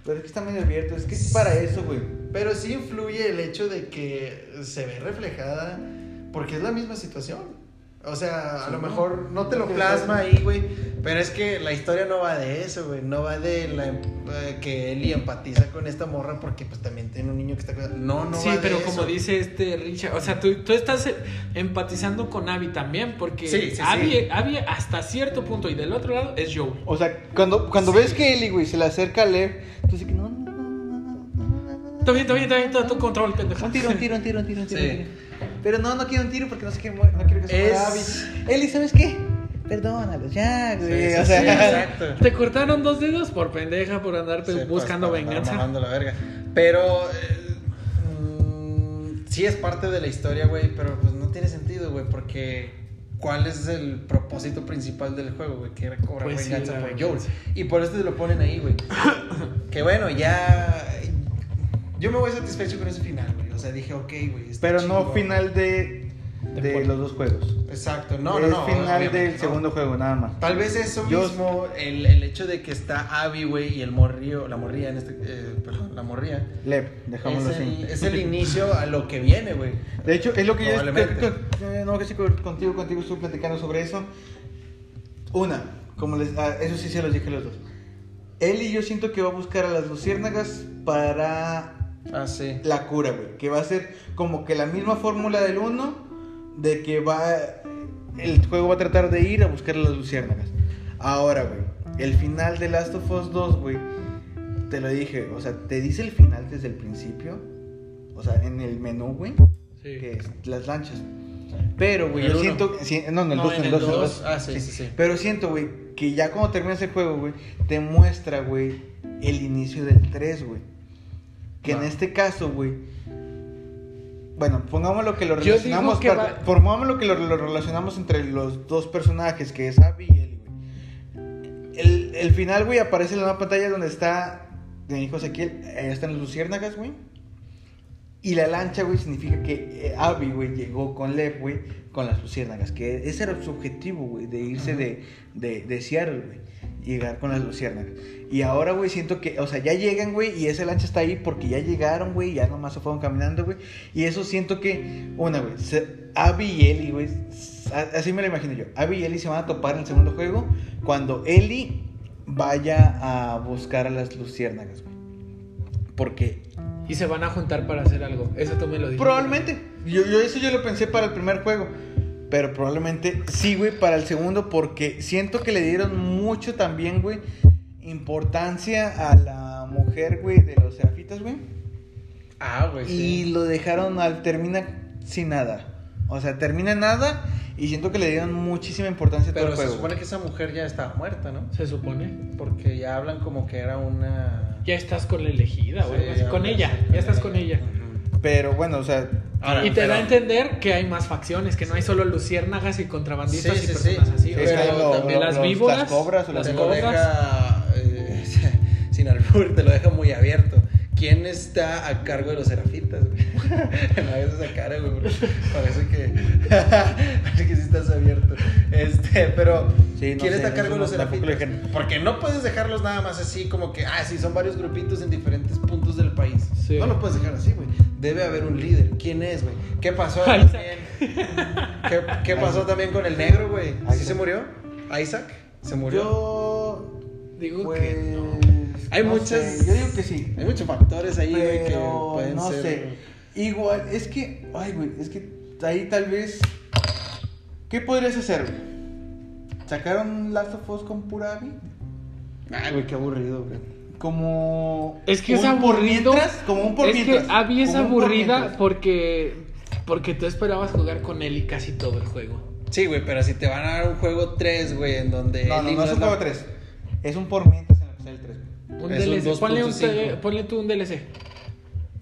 C: Pero es que está medio abierto. Es que es para eso, güey.
A: Pero sí influye el hecho de que se ve reflejada porque es la misma situación. O sea, a
C: Sí,
A: lo
C: ¿no?
A: mejor no te lo plasma ahí, güey. Pero es que la historia no va de eso, güey. No va de la, em- eh, que Ellie empatiza con esta morra porque pues también tiene un niño que está cuidando. No, no
B: sí,
A: va de
B: pero
A: eso.
B: como dice este Richard, o sea, tú, tú estás eh, empatizando con Abby también, porque
A: Sí, sí, sí.
B: Abby, Abby hasta cierto punto y del otro lado es Joe.
C: O sea, cuando, cuando ves que Ellie, güey, se le acerca a Lev, tú dices que no, no, no, no, no, no, no, no.
B: Está bien, está bien, está bien, todo tu control, pendejo.
C: Un tiro, un tiro, un tiro, un tiro, un tiro. Un tiro. Pero no, no quiero un tiro porque no sé qué, no quiero que se muera
A: Es-
C: Abby. Ellie, ¿sabes qué? Perdónalos, ya, güey.
A: sí,
C: o
A: sí,
C: sea,
A: exacto.
B: Te cortaron dos dedos por pendeja, por andar
A: pues,
B: buscando
A: para andar
B: venganza.
A: mamando la verga. Pero eh, mm, sí es parte de la historia, güey, pero pues no tiene sentido, güey, porque ¿cuál es el propósito principal del juego, güey? Que era cobrar
B: Pues
A: venganza por. Joel. Y por eso te lo ponen ahí, güey. que bueno, ya yo me voy satisfecho con ese final, güey. O sea, dije, ok, güey.
C: pero no final de, de los dos juegos.
A: Exacto, no,
C: es
A: no, no.
C: final del
A: no.
C: segundo juego, nada más.
A: Tal vez eso
C: Yo-
A: mismo, el, el hecho de que está Abby, güey, y el morrío, la morría en este, eh, perdón, la morría,
C: Lev, dejámoslo
A: es
C: así.
A: el, es el inicio a lo que viene, güey.
C: De hecho, es lo que yo eh, no que sí contigo, contigo estuve platicando sobre eso. Una, como les, ah, eso sí se los dije a los dos. Él y yo siento que va a buscar a las luciérnagas para
A: Ah, sí.
C: la cura, güey. Que va a ser como que la misma fórmula del 1, de que va. El juego va a tratar de ir a buscar las luciérnagas. Ahora, güey, el final de Last of Us 2, güey, te lo dije, o sea, te dice el final desde el principio. O sea, en el menú, güey,
B: Sí.
C: que es las lanchas. Pero, güey, yo
A: uno.
C: siento. sí, no, en el
A: No,
C: 2,
A: en
C: en
A: el
C: el 2.
A: dos. Ah, sí, sí, sí.
C: Pero siento, güey, que ya cuando terminas el juego, güey, te muestra, güey, el inicio del 3, güey. Que en este caso, güey. Bueno, pongámoslo que lo relacionamos.
B: que va-
C: Pongámoslo que lo, lo relacionamos entre los dos personajes, que es Abby y Ellie, güey. El, el final, güey, aparece en la nueva pantalla donde está mi hijo Ezequiel. Ahí están las luciérnagas, güey. Y la lancha, güey, significa que eh, Abby, güey, llegó con Lev, güey, con las luciérnagas. Que ese era su objetivo, güey, de irse de, de, de Seattle, güey. llegar con las luciérnagas. Y ahora, güey, siento que, o sea, ya llegan, güey, y esa lancha está ahí porque ya llegaron, güey, ya nomás se fueron caminando, güey. Y eso siento que, una, güey, Abby y Ellie, güey, así me lo imagino yo. Abby y Ellie se van a topar en el segundo juego cuando Ellie vaya a buscar a las luciérnagas, güey. Porque
B: Y se van a juntar para hacer algo. Eso tú me lo dijiste.
C: Probablemente. Yo, yo eso yo lo pensé para el primer juego. Pero probablemente sí, güey, para el segundo. Porque siento que le dieron mucho también, güey, importancia a la mujer, güey, de los serafitas, güey.
A: Ah, güey.
C: Y lo dejaron al termina sin nada. O sea, termina en nada. Y siento que le dieron muchísima importancia a todo
A: Pero
C: el
A: se
C: juego.
A: supone que esa mujer ya estaba muerta, ¿no?
B: Se supone.
A: Porque ya hablan como que era una.
B: Ya estás con la elegida, güey.
A: Sí, ya
B: con ella. Ya estás con ella.
C: Pero bueno, o sea.
A: Ahora,
B: y te da a
A: pero-
B: entender que hay más facciones, que no hay solo luciérnagas y contrabandistas
A: Sí,
B: y personas
A: sí.
B: así.
A: Pero
B: o sea,
C: está lo-
A: también
C: lo-
B: las víboras,
C: las cobras o las
A: te
B: las
A: lo
B: cobras.
A: deja eh, sin albur, te lo deja muy abierto. ¿Quién está a cargo de los serafitas? güey? no hagas esa cara, güey, porque parece que parece que sí estás abierto. Este, pero
C: Sí, no
A: ¿quién
C: sé,
A: está a cargo de
C: eso
A: los
C: no- tampoco lo
A: serafitas? Porque no puedes dejarlos nada más así como que, ah, sí, son varios grupitos en diferentes puntos del país.
B: Sí.
A: No lo puedes dejar así, güey. Debe haber un líder. ¿Quién es, güey? ¿Qué pasó
B: Isaac.
A: también? ¿Qué, qué pasó también con el negro, güey? ¿Sí se murió? ¿Isaac? ¿Se murió?
C: Yo.
B: Digo
C: pues,
B: que no.
A: Hay
C: no
A: muchas-
C: sé, Yo digo que sí.
A: Hay muchos factores ahí, güey, que pueden
C: no
A: ser.
C: sé. Igual, es que, ay, güey, es que ahí tal vez. ¿Qué podrías hacer, güey? ¿Sacaron Last of Us con pura Abby?
A: Ay, güey, qué aburrido, güey.
C: Como.
B: Es que es
C: un por
B: aburrido.
C: mientras, como un por
B: es que
C: mientras,
B: Abby es
C: un por
B: aburrida
C: mientras.
B: porque porque tú esperabas jugar con él y casi todo el juego.
A: Sí, güey, pero si te van a dar un juego 3, güey, en donde.
C: No, no,
A: Ellie
C: no es un
A: la-
C: juego 3. Es un por mientras en lo que sale el 3.
B: Un
A: Es un
B: DLC. Ponle, un
A: 2.5.
B: te- ponle tú un DLC.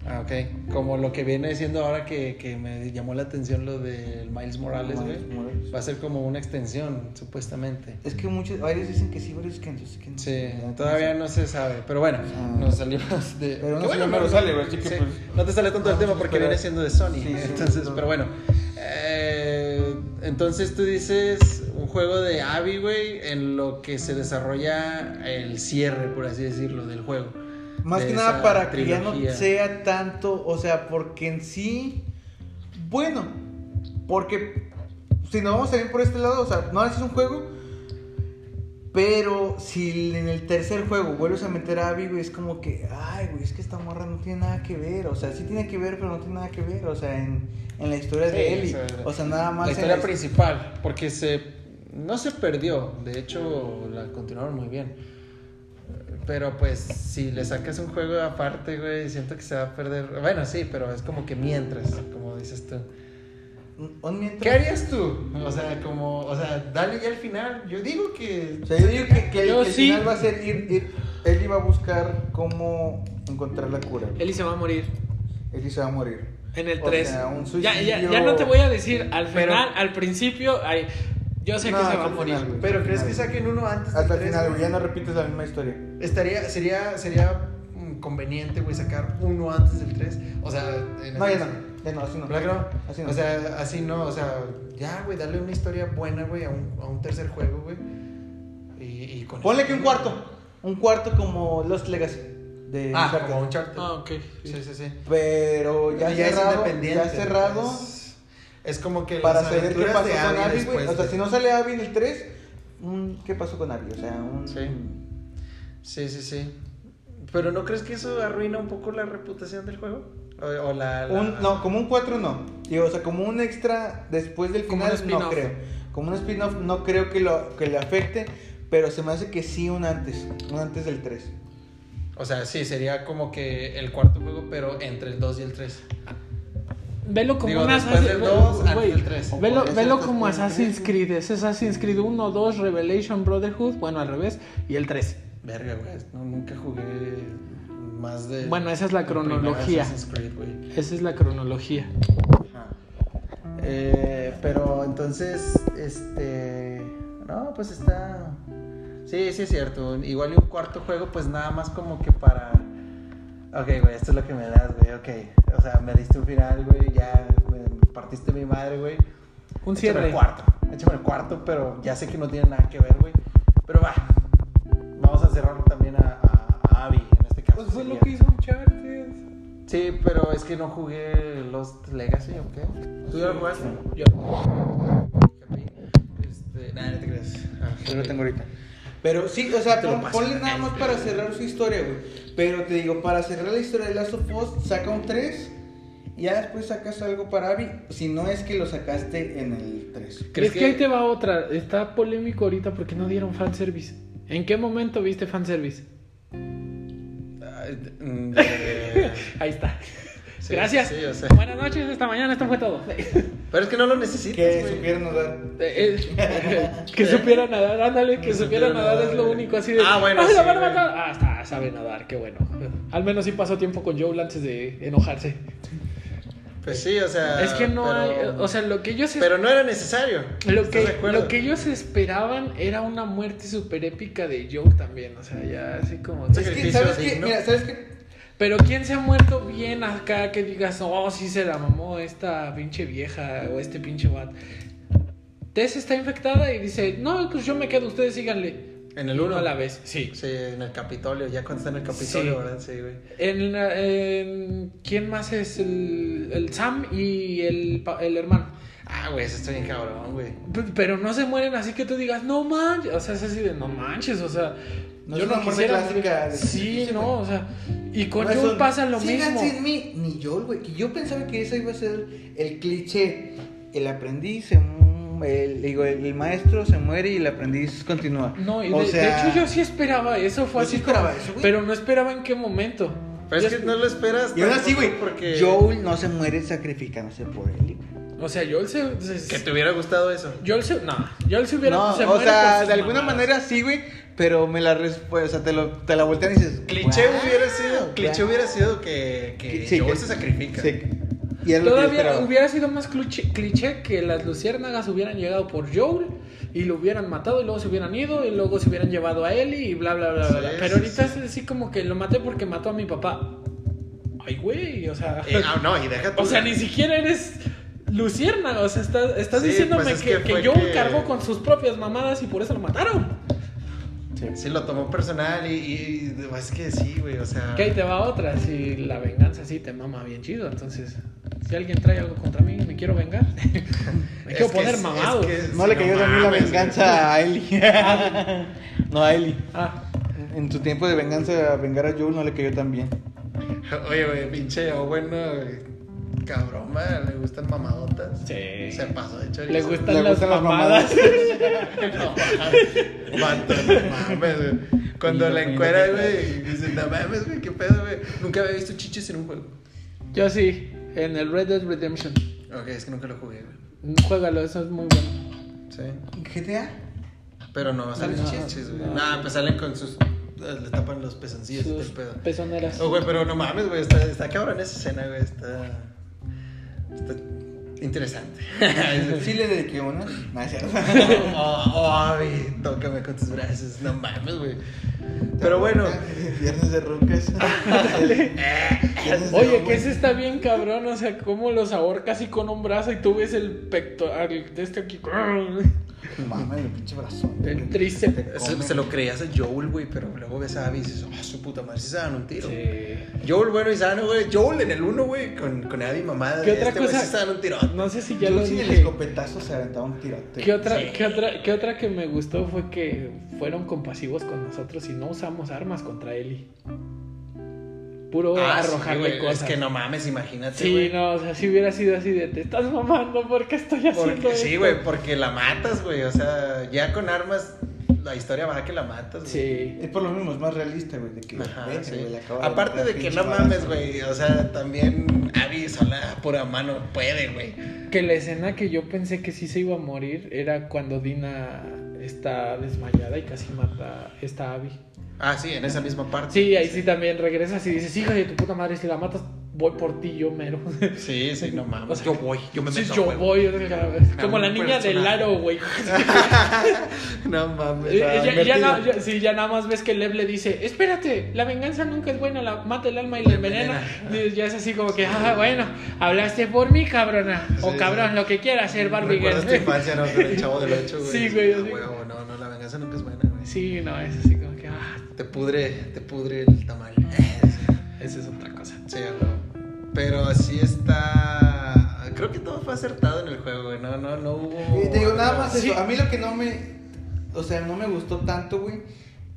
A: Ah, ok. Como lo que viene siendo ahora que, que me llamó la atención lo del Miles Morales, güey. Va a ser como una extensión, supuestamente.
C: Es que muchos, varios dicen que sí, varios que no. que no.
A: Sí, todavía no se sabe. Pero bueno,
C: Ah.
A: nos salimos de.
C: Pero no
A: bueno,
C: nos sale, güey,
A: sí,
C: pues,
A: no te sale tanto el
C: vamos
A: tema porque viene siendo de Sony.
C: Sí,
A: entonces, pero bueno. Eh, entonces tú dices un juego de Abby, güey, en lo que se desarrolla el cierre, por así decirlo, del juego.
C: Más que nada para que ya no sea tanto, o sea, porque en sí, bueno, porque si nos vamos a ir por este lado, o sea, no es un juego, pero si en el tercer juego vuelves a meter a Abby, güey, es como que, ay, güey, es que esta morra no tiene nada que ver, o sea, sí tiene que ver, pero no tiene nada que ver, o sea, en, en la historia
A: Sí,
C: de Ellie,
A: o sea,
C: nada más
A: La
C: en
A: historia
C: la-
A: principal, porque se no se perdió, de hecho la continuaron muy bien. Pero pues si le sacas un juego aparte, güey, siento que se va a perder. Bueno, sí, pero es como que mientras, como dices tú.
C: un mientras-
A: ¿Qué harías tú? O sea, como, o sea, dale ya al final. Yo digo que
C: O sea, yo digo que, que
B: Yo
C: el
B: sí.
C: final va a ser ir, ir, Ellie va a buscar cómo encontrar la cura.
B: Eli se va a morir.
C: Ellie se va a morir.
B: En el
C: O
B: 3.
C: sea, un
B: ya, ya,
C: suicidio-
B: ya no te voy a decir al
A: Pero-
B: final, al principio. ay, yo sé
C: No,
B: que se va a morir.
C: final, güey.
A: Pero ¿crees que saquen uno antes
C: Hasta el final, güey, ya no repites la misma historia.
A: Estaría, sería, sería mm, conveniente, güey, sacar uno antes del 3. O sea, en
C: No, ya no, ya no, así no.
A: ¿Verdad que no?
C: Así no.
A: O sea, así no, o sea, ya, güey, darle una historia buena, güey, a un, a un tercer juego, güey. Y, y con
C: Ponle que un cuarto. Un cuarto como Lost Legacy. De
A: Ah,
C: Uncharted.
A: como un charter.
B: Ah, ok.
A: Sí, sí, sí.
C: Pero ya,
A: Y es
C: cerrado,
A: independiente.
C: ya cerrado.
A: Es, es como que
C: para
A: las
C: saber qué pasó
A: de
C: con
A: Abby
C: güey. O sea,
A: de-
C: si no sale Abby en el 3, ¿qué pasó con Abby? O sea, un...
A: Sí. Sí, sí, sí. Pero ¿no crees que eso arruina un poco la reputación del juego? O, o la, la-
C: Un- no, como un 4 no. Digo, o sea, como un extra después del
B: Como
C: final
B: un spin-off.
C: no creo. Como un spin-off no creo que, lo, que le afecte, pero se me hace que sí un antes, un antes del 3.
A: O sea, sí, sería como que el cuarto juego, pero entre el 2 y el 3.
B: Velo como
A: Digo,
B: un Assassin's
A: tres.
B: Velo, como Assassin's. Creed. Es Assassin's Creed 1, 2, Revelation, Brotherhood. Bueno, al revés. Y el 3.
A: Verga, güey. No, nunca jugué más de.
B: Bueno, esa es la cronología.
A: Assassin's Creed, güey.
B: Esa es la cronología.
A: Eh, pero entonces, este. No, pues está. Sí, sí es cierto. Igual y un cuarto juego, pues nada más como que para. Ok, güey, esto es lo que me das, güey. Ok. O sea, me diste un final, güey. Ya me partiste mi madre, güey.
B: Un
A: Échame
B: cierre.
A: el cuarto. Échame el cuarto, pero ya sé que no tiene nada que ver, güey. Pero va. vamos a cerrar también a, a, a Abby en este caso.
B: Pues fue lo
A: sería.
B: que hizo Uncharted.
A: Sí, pero es que no jugué Lost Legacy, ¿o qué? ¿Tú ya lo jugaste?
B: Yo.
A: Este, nada, no te creas. Ah,
C: Yo lo tengo ahorita. Pero sí, o sea, pon- ponle nada más para cerrar su historia, güey. Pero te digo, para cerrar la historia de Last of Us, saca un 3. Y ya después sacas algo para Abby. Si no es que lo sacaste en el 3.
A: ¿Crees
B: es que,
A: que-
B: ahí te va otra. Está polémico ahorita porque no dieron fanservice. ¿En qué momento viste fanservice?
A: Mm, eh,
B: Ahí está.
A: Sí,
B: Gracias.
A: sí.
B: Buenas noches, hasta mañana, esto fue todo.
A: Pero es que no lo necesitas,
C: Que
A: güey.
C: supieran dar.
B: Eh, eh, que supiera nadar, ándale, que
A: Que
B: supiera
A: supiera
B: nadar
A: nadar,
B: es lo único así de.
A: Ah, bueno,
B: ¡Ay, la
A: sí!
B: Ah, está, sabe nadar, qué bueno. Al menos sí pasó tiempo con Joel antes de enojarse.
A: Pues sí, o sea.
B: es que no
A: pero-
B: hay. O sea, lo que ellos.
A: Pero no era necesario.
B: Lo
A: ¿Estás
B: que, lo que ellos esperaban era una muerte súper épica de Joel también. O sea, ya así como.
C: Es que, ¿sabes qué? Mira, ¿sabes qué?
B: Pero ¿quién se ha muerto bien acá que digas, oh, sí se la mamó esta pinche vieja o este pinche bat? Tess está infectada y dice, no, pues yo me quedo, ustedes síganle.
A: En el uno.
B: no a la vez, sí.
A: Sí, en el Capitolio, ya cuando está en el Capitolio,
B: Sí.
A: ¿verdad? Sí, güey.
B: En, ¿Quién más es? El, el Sam y el, el hermano.
A: Ah, güey, eso está bien cabrón, güey.
B: Pero no se mueren así que tú digas, no manches. O sea, es así de, no manches, o sea.
C: No es una muerte clásica de
B: Sí, no, o sea. Y con
C: No
B: Joel pasa lo
C: "Sigan
B: mismo.
C: sin mí, ni Joel, güey. Que yo pensaba que eso iba a ser el cliché. El aprendiz, se el, digo, el, el maestro se muere y el aprendiz continúa.
B: No, y de,
C: O
B: de
C: sea,
B: hecho yo sí esperaba eso, fue
C: Yo sí
B: así
C: esperaba
B: como-
C: eso, güey.
B: pero no esperaba en qué momento.
A: Pero
B: Yo
A: es que no lo esperas.
C: Y ahora sí, güey.
A: Porque.
C: Joel no se muere sacrificándose por él.
B: O sea, Joel se, se-
A: Que te hubiera gustado eso.
B: Joel se, no, Joel se hubiera
C: No,
B: se
C: o
B: muere
C: sea, de alguna manera sí, güey. Pero me la res- pues, o sea, te, lo, te la voltean y dices.
A: Cliché
C: "Wow,
A: hubiera sido.
C: wow".
A: Cliché hubiera sido que, que
C: Sí,
A: Joel se sacrifica.
C: Sí. Y
B: Todavía hubiera sido más cliché, cliché que las luciérnagas hubieran llegado por Joel y lo hubieran matado y luego se hubieran ido y luego se hubieran llevado a Ellie y bla bla bla bla.
A: Sí,
B: bla. Pero ahorita
A: sí.
B: es así como que lo maté porque mató a mi papá. Ay, güey, o sea.
A: Eh, ah, no, y deja.
B: O sea, ni siquiera eres luciérnaga. O sea, estás, estás
A: Sí,
B: diciéndome
A: pues es
B: que,
A: que
B: que Joel
A: que-
B: cargó con sus propias mamadas y por eso lo mataron.
A: Sí, lo tomó personal y, y- y- es que sí, güey, o sea.
B: Que ahí te va otra. Si la venganza sí te mama bien chido. Entonces, si alguien trae algo contra mí, me quiero vengar. me quiero poner
A: es-
B: mamado.
A: es que-
C: No le
A: Sí,
C: cayó
A: no
C: también la venganza a Ellie. no a Ellie.
B: Ah,
C: En su tiempo de venganza a vengar a Joel no le cayó tan bien.
A: Oye, güey, pinche Owen, no, güey, cabrón, man, le gustan mamadotas.
B: Sí.
A: Se pasó de chorizo.
B: le gustan,
C: Le
B: las,
C: gustan las
B: mamadas.
A: No, no mames, güey. Cuando la
C: y
A: encuera,
C: no.
A: güey, dice, no mames, güey, qué pedo, güey. Nunca había visto chiches en un juego.
B: Yo sí, en el Red Dead Redemption.
A: Ok, es que nunca lo jugué, güey.
B: Juégalo, eso es muy bueno.
A: Sí.
C: GTA.
A: Pero no salen
B: No,
A: chiches, güey.
B: no.
A: Nah, pues salen con sus. Le tapan los pezoncillos y todo el
B: Sus
A: pedo.
B: pezoneras.
A: Oh, güey, pero no mames, güey. Está, está cabrón esa escena, güey. Está. Está interesante.
C: Sí le dediqué una. No, es cierto.
A: oh, oh, Abby, tócame con tus brazos. No mames, güey. Pero bueno.
C: Viernes de rucas. De
B: Oye, que ese está bien cabrón, o sea, cómo los ahorca así con un brazo y tú ves el pectoral de este aquí.
C: Mames, el pinche brazo.
B: El tríceps.
C: Te
A: Se, se lo creías a Joel, güey, pero luego ves a Abby y dices, oh, su puta madre, si se dan un tiro.
B: Sí.
A: Joel bueno y sano, güey. Joel en el 1, güey, con, con Abby mamada.
B: ¿Qué otra
A: este
B: cosa?
A: sí se dan un tiro.
B: No sé si ya
C: Yo
B: lo
C: sin el
B: dije.
C: escopetazo se aventaba un tirote.
B: ¿Qué otra,
A: Sí.
B: qué, otra, ¿Qué otra que me gustó fue que fueron compasivos con nosotros y no usamos armas contra Eli? Puro
A: Ah, sí,
B: arrojarle
A: güey,
B: cosas.
A: Es que no mames, imagínate,
B: Sí,
A: güey.
B: no, o sea, si hubiera sido así de te estás mamando porque estoy haciendo
A: Porque, sí,
B: esto?"
A: güey, porque la matas, güey. O sea, ya con armas, la historia va a que la matas, güey.
B: Sí.
C: Es por lo mismo, es más realista, güey. De que,
A: Ajá,
C: vete,
A: sí.
C: güey,
A: Aparte
C: meter
A: de que no mames, güey. O sea, también Abby sola, pura mano, puede, güey.
B: Que la escena que yo pensé que sí se iba a morir era cuando Dina está desmayada y casi mata a esta Abby.
A: Ah, sí, en esa misma parte.
B: Sí, ahí sí también regresas y dices, hija de tu puta madre, si la matas, voy por ti yo mero.
A: Sí, sí, no mames.
B: O sea,
A: yo voy, yo me
B: Sí,
A: meto. a
B: yo voy, o sea, como la niña del aro, güey.
A: No mames.
B: Eh, ya, ya, na- ya- sí, ya nada más ves que Lev le dice, espérate, la venganza nunca es buena, la mata el alma y la envenena. ya es así como que, ah, bueno, hablaste por mí, cabrona. O
A: Sí,
B: cabrón,
A: sí.
B: lo que quiera hacer Barbie
A: ¿Recuerdas tu
B: Girl.
A: infancia, no? Con el chavo del 8, güey.
B: Sí, güey,
A: Ah,
B: sí.
A: no, no, la venganza nunca es buena, güey.
B: Sí, no, es así
A: te pudre, te pudre el tamal.
B: Esa es otra cosa.
A: Sí, güey. Pero así está. Creo que todo fue acertado en el juego, güey. No, no, no hubo.
C: Y te digo, nada más
B: Sí.
C: eso. A mí lo que no me. O sea, no me gustó tanto, güey.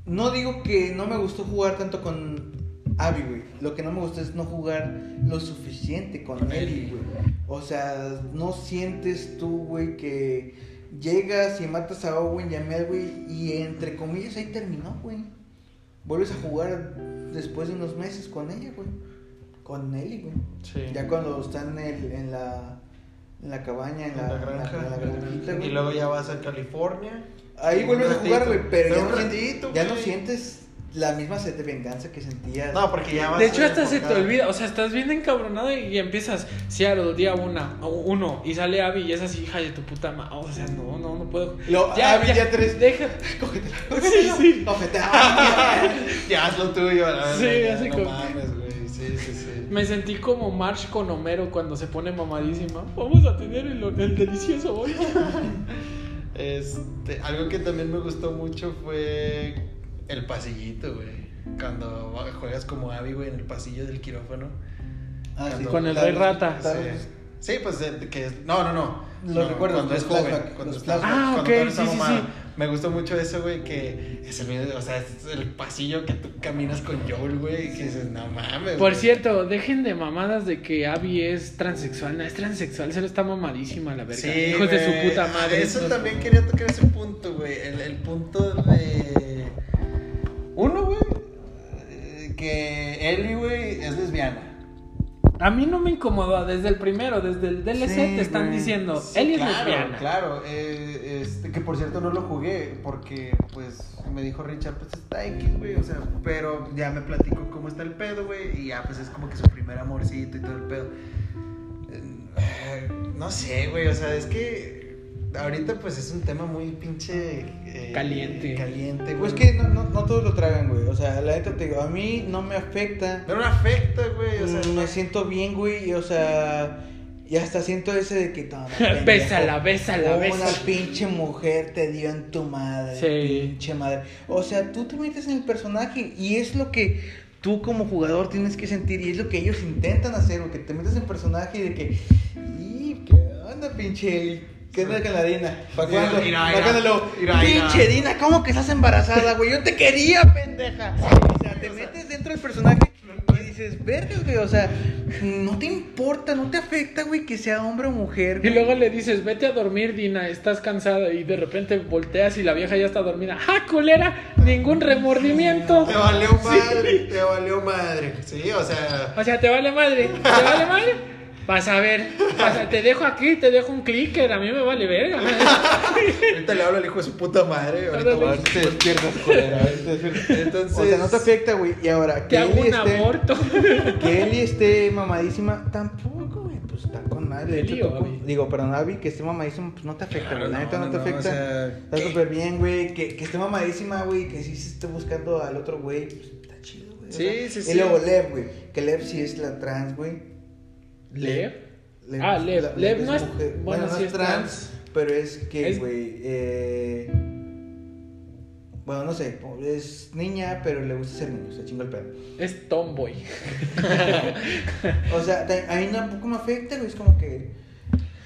C: No digo que no me gustó jugar tanto con Abby, güey. Lo que no me gustó es no jugar lo suficiente con,
B: Con
C: Ellie. güey. O sea, no sientes tú, güey, que llegas y matas a Owen y a Mel, güey. Y entre comillas ahí terminó, güey. Vuelves a jugar después de unos meses con ella, güey. Con Ellie, güey.
B: Sí.
C: Ya cuando están en, el- en la, en la cabaña, en
A: En
C: la,
A: la granja.
C: en la granjita, güey.
A: y luego ya vas a California.
C: Ahí vuelves a jugar, güey, pero, ya,
A: un
C: no, sien-
A: ratito,
C: ya no sientes la misma sed de venganza que sentías.
A: No, porque ya vas
B: De hecho, hasta se te olvida. O sea, estás bien encabronado y empiezas. Seattle, día una, uno. Y sale Abby y es así, hija de tu puta madre. O sea, no, no, no puedo.
C: Lo- Abby ya tres.
B: Deja.
C: Cógetela.
B: Sí, sí.
C: Cógetela.
A: Ya haz lo tuyo, la verdad.
B: Sí,
A: ya,
B: así
A: no
B: como-
A: mames, güey. Sí, sí, sí.
B: Me sentí como Marsh con Homero cuando se pone mamadísima. Vamos a tener el, el delicioso hoy.
A: Este, algo que también me gustó mucho fue el pasillito, güey. Cuando juegas como Abby, güey, en el pasillo del quirófano.
C: Ah, sí.
B: Con el rey rata.
A: Sí. Sí, pues de- que no, no, no.
C: Los
A: No,
C: recuerdos,
A: cuando es joven,
C: flashback,
A: cuando es
C: flashback.
B: Ah,
A: cuando
B: ok, sí, sí,
A: mamada.
B: sí.
A: Me gustó mucho eso, güey, que es el o sea, es el pasillo que tú caminas con Joel, güey, y que dices, no mames.
B: Por
A: güey".
B: cierto, dejen de mamadas de que Abby es transexual. No es transexual, solo está mamadísima la verga.
A: Sí,
B: Hijos de su puta madre.
A: Eso
B: Esos-
A: también quería tocar ese punto, güey. El, el punto de. Uno, güey. eh, Que Ellie, güey, es lesbiana.
B: A mí no me incomodó desde el primero, desde el DLC
C: Sí,
B: te están
C: güey.
B: diciendo,
A: Sí,
B: él es lesbiana.
A: Claro, eh, este, que por cierto no lo jugué porque, pues, me dijo Richard, pues está X, güey, o sea, pero ya me platicó cómo está el pedo, güey, y ya, pues es como que su primer amorcito y todo el pedo. Eh, no sé, güey, o sea, es que ahorita, pues es un tema muy pinche.
B: Caliente.
A: Caliente, güey.
C: Pues que no, no, no todos lo tragan, güey. O sea, la neta te digo, a mí no me afecta.
A: No me afecta, güey, o sea.
C: Mm, me siento bien, güey. y, O sea, y hasta siento ese de que. No, pendejo,
B: Bésala, bésala,
C: Una
B: bésala.
C: pinche mujer te dio en tu madre.
B: Sí.
C: Pinche madre. O sea, tú te metes en el personaje y es lo que tú como jugador tienes que sentir y es lo que ellos intentan hacer, güey. Que te metes en el personaje y de que. ¿Y qué onda, pinche? ¿Qué onda con la Dina? ¿Para cuándo?
A: mira,
C: ¿Pa'
A: mira.
C: cuándo lo-
A: Mira, mira.
C: Pinche Dina, ¿cómo que estás embarazada, güey? Yo te quería, pendeja. O sea, te metes dentro del personaje y dices, verga, güey. O sea, no te importa, no te afecta, güey, que sea hombre o mujer.
B: Y luego le dices, vete a dormir, Dina, estás cansada. Y de repente volteas y la vieja ya está dormida. ¡Ja, culera! Ningún remordimiento.
A: Te valió madre, te valió madre. Sí, o sea.
B: O sea, te vale madre. ¿Te vale madre? Vas a ver. Vas a- te dejo aquí, te dejo un clicker. A mí me vale verga.
A: Ahorita le hablo al hijo de su puta madre. Ahorita
B: Ándale.
A: voy a-
C: te despiertas, culera, ahorita te despiertas.
A: Entonces.
C: O sea, no te afecta, güey. Y ahora, que
B: un
C: esté,
B: aborto.
C: que Ellie esté mamadísima, tampoco, güey. Pues está con madre. De hecho,
B: o Abby.
C: Digo, perdón, Abby, que esté mamadísima, pues no te afecta,
A: Claro,
C: güey. La
A: no,
C: neta no, te
A: no,
C: afecta.
A: o sea,
C: está súper bien, güey. Que, que esté mamadísima, güey. Que sí se esté buscando al otro güey. Pues está chido, güey. o
A: Sí,
C: sea.
A: sí,
C: Y
A: sí.
C: luego Lev, güey. Que Lev sí es la trans, güey.
B: ¿Lev? Ah, Lev.
C: la-
B: Lev no es-
C: mujer.
B: bueno,
C: no
B: sí
C: es
B: es
C: trans,
B: trans.
C: pero es que,
B: Es-
C: güey, eh, bueno, no sé, es niña, pero le gusta ser niño, se chinga el pedo.
B: Es tomboy.
C: O sea, te- a mí tampoco me afecta, güey, es como que,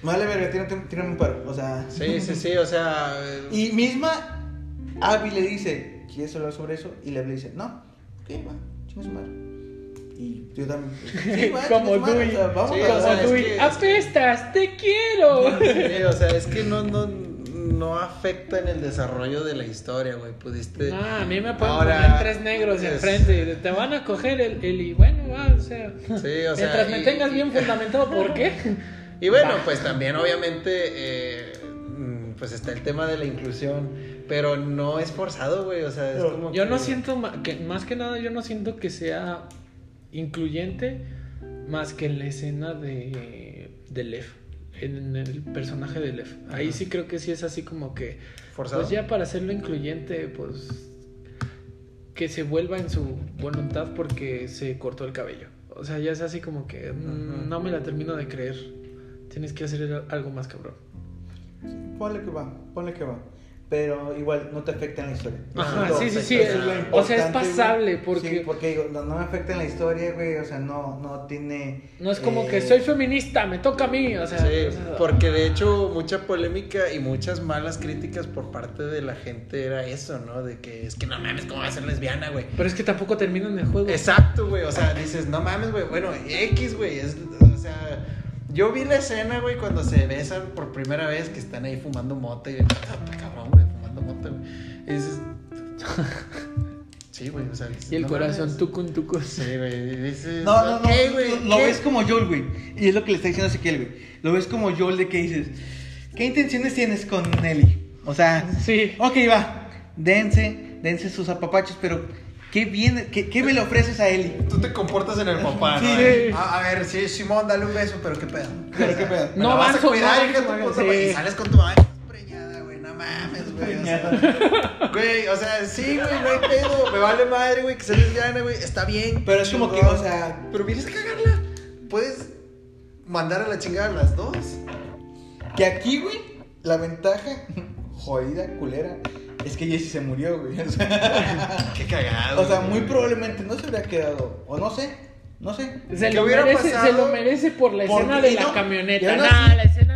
C: vale, verga, tírame, tírame un paro, o sea.
A: Sí, sí, sí, o sea. eh,
C: Y misma, Abby le dice, ¿quieres hablar sobre eso? Y Lev le dice, no, ok, va, chinga su madre. Y yo también, sí, va,
B: Como
C: o sea, vamos
A: Sí,
C: a
A: o
B: Como
A: sea, es
B: tú apestas, te quiero.
A: Sí, o sea, es que no, no, no afecta en el desarrollo de la historia, güey. Pudiste.
B: Ah, a mí me pueden
A: Ahora,
B: poner tres negros
A: es-
B: enfrente y te van a coger el, el y bueno, va, o sea.
A: Sí, o sea.
B: mientras me
A: y-
B: tengas bien fundamentado, ¿por qué?
A: Y bueno,
B: Va.
A: pues también, obviamente, eh, pues está el tema de la inclusión. Pero no es forzado, güey. O sea, es
C: Yo-
A: como.
B: Yo no siento, ma- que, más que nada, yo no siento que sea incluyente más que en la escena de, de Lev, en el personaje de Lev. Ahí
A: Ajá.
B: sí creo que sí es así como que,
A: Forzado.
B: pues ya para hacerlo incluyente, pues que se vuelva en su voluntad porque se cortó el cabello. O sea, ya es así como que mm, no me la termino de creer. Tienes que hacer algo más cabrón.
C: Ponle que va, ponle que va. Pero igual no te afecta en la historia.
B: Ajá, sí, sí, sí, o sea, es
C: güey.
B: pasable, porque-
C: Sí, porque digo, no, no me afecta en la historia, güey, o sea, no, no tiene...
B: No es como
C: eh,
B: que soy feminista, me toca a mí, o sea.
A: Sí,
B: o sea,
A: porque de hecho mucha polémica y muchas malas críticas por parte de la gente era eso, ¿no? De que es que no mames, ¿cómo va a ser lesbiana, güey?
B: Pero es que tampoco terminan el juego.
A: Exacto, güey, o sea, dices, no mames, güey, bueno, X, güey, es, o sea, yo vi la escena, güey, cuando se besan por primera vez, que están ahí fumando mota y, dices, sí, güey, o sea,
B: Y el
A: no
B: corazón tucun tucun.
A: Sí, güey,
C: No, no, no,
A: ok, güey,
C: lo
A: ¿qué?
C: ves como Joel, güey, y es lo que le está diciendo a Ezequiel, güey, lo ves como Joel de que dices, ¿qué intenciones tienes con Nelly? O sea,
B: Sí.
C: ok, va, dense, dense sus apapachos, pero ¿qué, viene, qué, qué me le ofreces a Eli?
A: Tú te comportas en el papá, ¿no?
B: Sí.
A: A, a ver, sí, Simón, dale un beso, pero qué pedo.
C: Pero qué pedo.
B: No
A: vas a cuidar,
B: no
A: hija de tu
B: avanzo,
A: puta,
B: sí.
A: güey, Y sales con tu mamá mames, güey. O sea, güey, o sea, sí, güey, no hay pedo. Me vale madre, güey, que seas lesbiana, güey. Está bien.
C: Pero es como que, o sea-
A: Pero vienes a cagarla. Puedes mandar a la chingada a las dos.
C: Que aquí, güey, la ventaja, jodida, culera, es que Jesse se murió, güey. O sea,
A: Qué cagado.
C: o sea,
A: güey.
C: muy probablemente no se hubiera quedado, o no sé, no sé.
B: Se
A: ¿Qué
B: lo,
A: hubiera
B: merece,
A: pasado?
B: se lo merece por la escena de la
C: no,
B: camioneta.
C: aún
B: Nah, la escena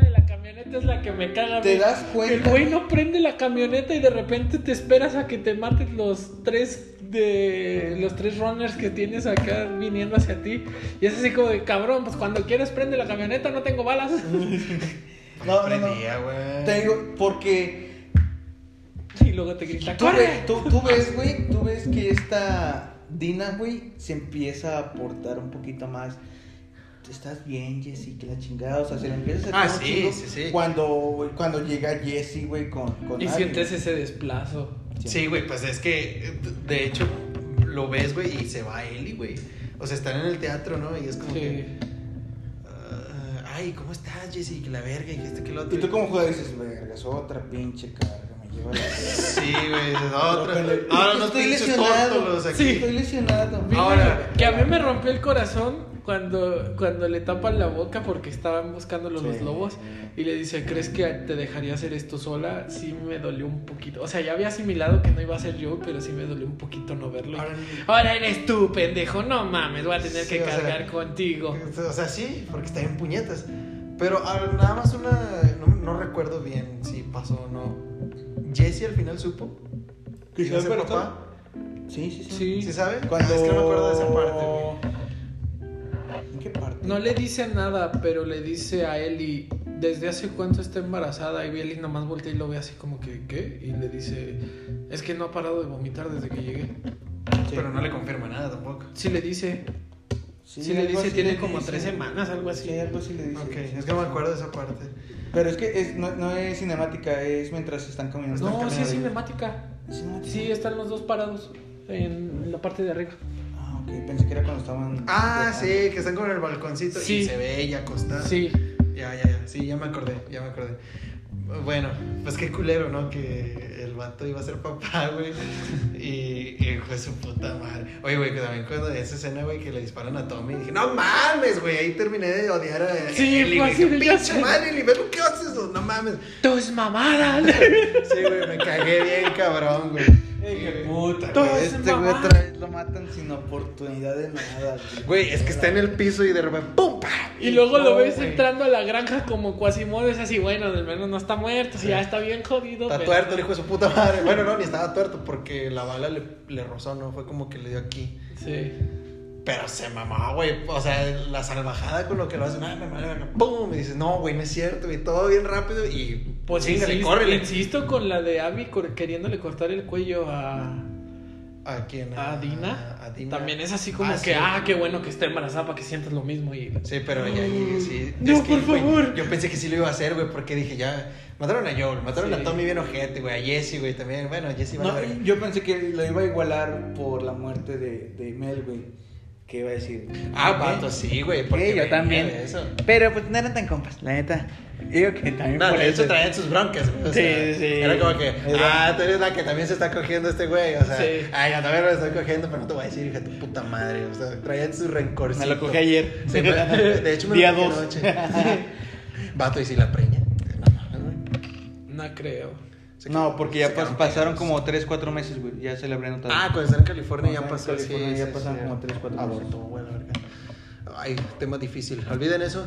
B: es la que me caga.
C: Te das
B: El
C: cuenta.
B: güey no prende la camioneta y de repente te esperas a que te maten los tres de los tres runners que tienes acá viniendo hacia ti. Y es así como de cabrón, pues cuando quieres prende la camioneta, no tengo balas.
C: No, no, no. Te digo, porque
B: Y luego te grita,
C: tú,
B: ¡corre!
C: tú, tú ves, güey, tú ves que esta Dina, güey, se empieza a aportar un poquito más. Estás bien, Jesse, que la chingada, o sea, se le empieza a
A: Ah,
C: hacer un
A: sí,
C: chingo
A: sí, sí.
C: Cuando, cuando llega Jesse, güey, con, con
B: Y sientes ese desplazo.
A: Sí, güey, pues es que, de hecho, lo ves, güey, y se va Eli, güey. O sea, están en el teatro, ¿no? Y es como
B: Sí.
A: que. ah, ay, ¿cómo estás, Jessy? Que la verga, y que este, que lo otro.
C: Y tú como jugador dices, vergas, otra pinche carga, verga.
A: Sí, güey, otra. Ahora nos
C: estoy lesionado.
A: aquí.
B: Sí.
C: Estoy lesionado.
A: Ahora-
B: que a mí me rompió el corazón cuando, cuando le tapan la boca porque estaban buscándolo los
C: Sí.
B: lobos y le dice, ¿crees que te dejaría hacer esto sola? Sí me dolió un poquito. O sea, ya había asimilado que no iba a ser yo, pero sí me dolió un poquito no verlo.
A: Ahora-
B: Ahora eres tú, pendejo. No mames, voy a tener
A: Sí,
B: que
A: o sea,
B: cargar contigo.
A: O sea, sí, porque está en puñetas. Pero nada más una. No, no recuerdo bien si pasó o no. Jesse al final supo.
C: ¿Que se
A: papá.
C: Sí, sí, sí.
B: Sí.
A: ¿Sí sabe?
C: Cuando...
A: Ah, es que no me acuerdo de esa parte, güey.
C: ¿En qué parte?
B: No le dice nada, pero le dice a Eli, ¿desde hace cuánto está embarazada? Y Eli nomás voltea y lo ve así como que, ¿qué? Y le dice, es que no ha parado de vomitar desde que llegué.
C: Sí.
A: Pero no le confirma nada tampoco.
B: Sí le dice,
C: Sí,
B: sí, le dice, tiene
C: le
B: como
C: dice.
B: tres semanas, algo así.
C: Sí, algo así le dice.
A: Ok, es que no me acuerdo de esa parte.
C: Pero es que es, no, no es cinemática, es mientras están caminando.
B: No,
C: Están
B: sí es
C: caminando.
B: cinemática.
C: ¿Es cinemática?
B: Sí, están los dos parados en la parte de arriba.
C: Ah, ok, pensé que era cuando estaban.
A: Ah, sí, que están con el balconcito y
B: Sí.
A: se ve ella acostada.
B: Sí.
A: Ya, ya, ya. Sí, ya me acordé, ya me acordé. Bueno, pues qué culero, ¿no? Que el vato iba a ser papá, güey. Y, y fue su puta madre. Oye, güey, que también cuando esa escena, güey, que le disparan a Tommy, dije, no mames, güey. Ahí terminé de odiar a
B: Sí,
A: Dije,
B: de, ya
A: pinche
B: sé".
A: madre, Ellie, ve lo que haces, no mames.
B: ¡Tus mamadas!
A: Sí, güey, me cagué bien cabrón, güey.
C: ¡Qué puta!
B: Todo
C: güey,
B: es
C: Este güey otra vez lo matan sin oportunidad de nada.
A: Güey, es que está en el piso y de repente, ¡pum! ¡pam!
B: Y luego lo ves
C: güey.
B: entrando a la granja como Quasimodo, es así, bueno, al menos no está muerto, sí, ya está bien jodido.
A: Está
B: pero-
A: tuerto el hijo de su puta madre. Bueno, no, ni estaba tuerto porque la bala le, le rozó, ¿no? Fue como que le dio aquí.
B: Sí.
A: Pero se mamó, güey. O sea, la salvajada con lo que lo hacen. Ay, me vale verga", ¡Pum! Y dices, no, güey, no es cierto, güey. Todo bien rápido y.
B: Pues
A: chingale,
B: insisto,
A: córrele.
B: insisto con la de Abby queriéndole cortar el cuello a,
A: ¿A quién?
B: a Dina.
A: A Dina.
B: También es así como
A: Ah,
B: que,
A: sí.
B: ah, qué bueno que está embarazada para que sientas lo mismo. Y...
A: Sí, pero ya, sí.
B: No,
A: Es que,
B: por favor.
A: yo pensé que sí lo iba a hacer, güey, porque dije, ya. Mataron a Joel, mataron
B: Sí.
A: a Tommy bien ojete, güey. A Jesse, güey, también. Bueno, Jesse va
C: No,
A: a verga.
C: yo pensé que lo iba a igualar por la muerte de, de Mel, güey. Que iba a decir.
A: Ah, vato, sí, güey. Porque
C: Sí, yo también.
A: Eso.
C: Pero pues no eran tan compas, la neta. Digo que también
A: No,
C: por
A: de hecho
C: eso.
A: traían sus broncas. güey, o sea,
C: sí.
A: Era como que, ah, tú eres la que también se está cogiendo este güey. O sea,
B: Sí.
A: ay, yo también me lo estoy cogiendo, pero no te voy a decir, hija tu puta madre. O sea, traían su rencor.
C: Me lo cogí ayer.
A: Sí, de hecho, me
C: Día
A: lo cogí anoche. Vato, ¿y si la preña? No
B: creo.
A: Se
C: No, porque ya pas- pasaron como 3, 4 meses, güey. Ya se le habrían notado.
A: Ah, cuando está en California ya pasó.
C: California
A: sí,
C: ya
A: sí,
C: pasan
A: sí.
C: como tres, cuatro
A: Aborto,
C: meses.
A: bueno, verga. Ay, tema difícil. Olviden eso.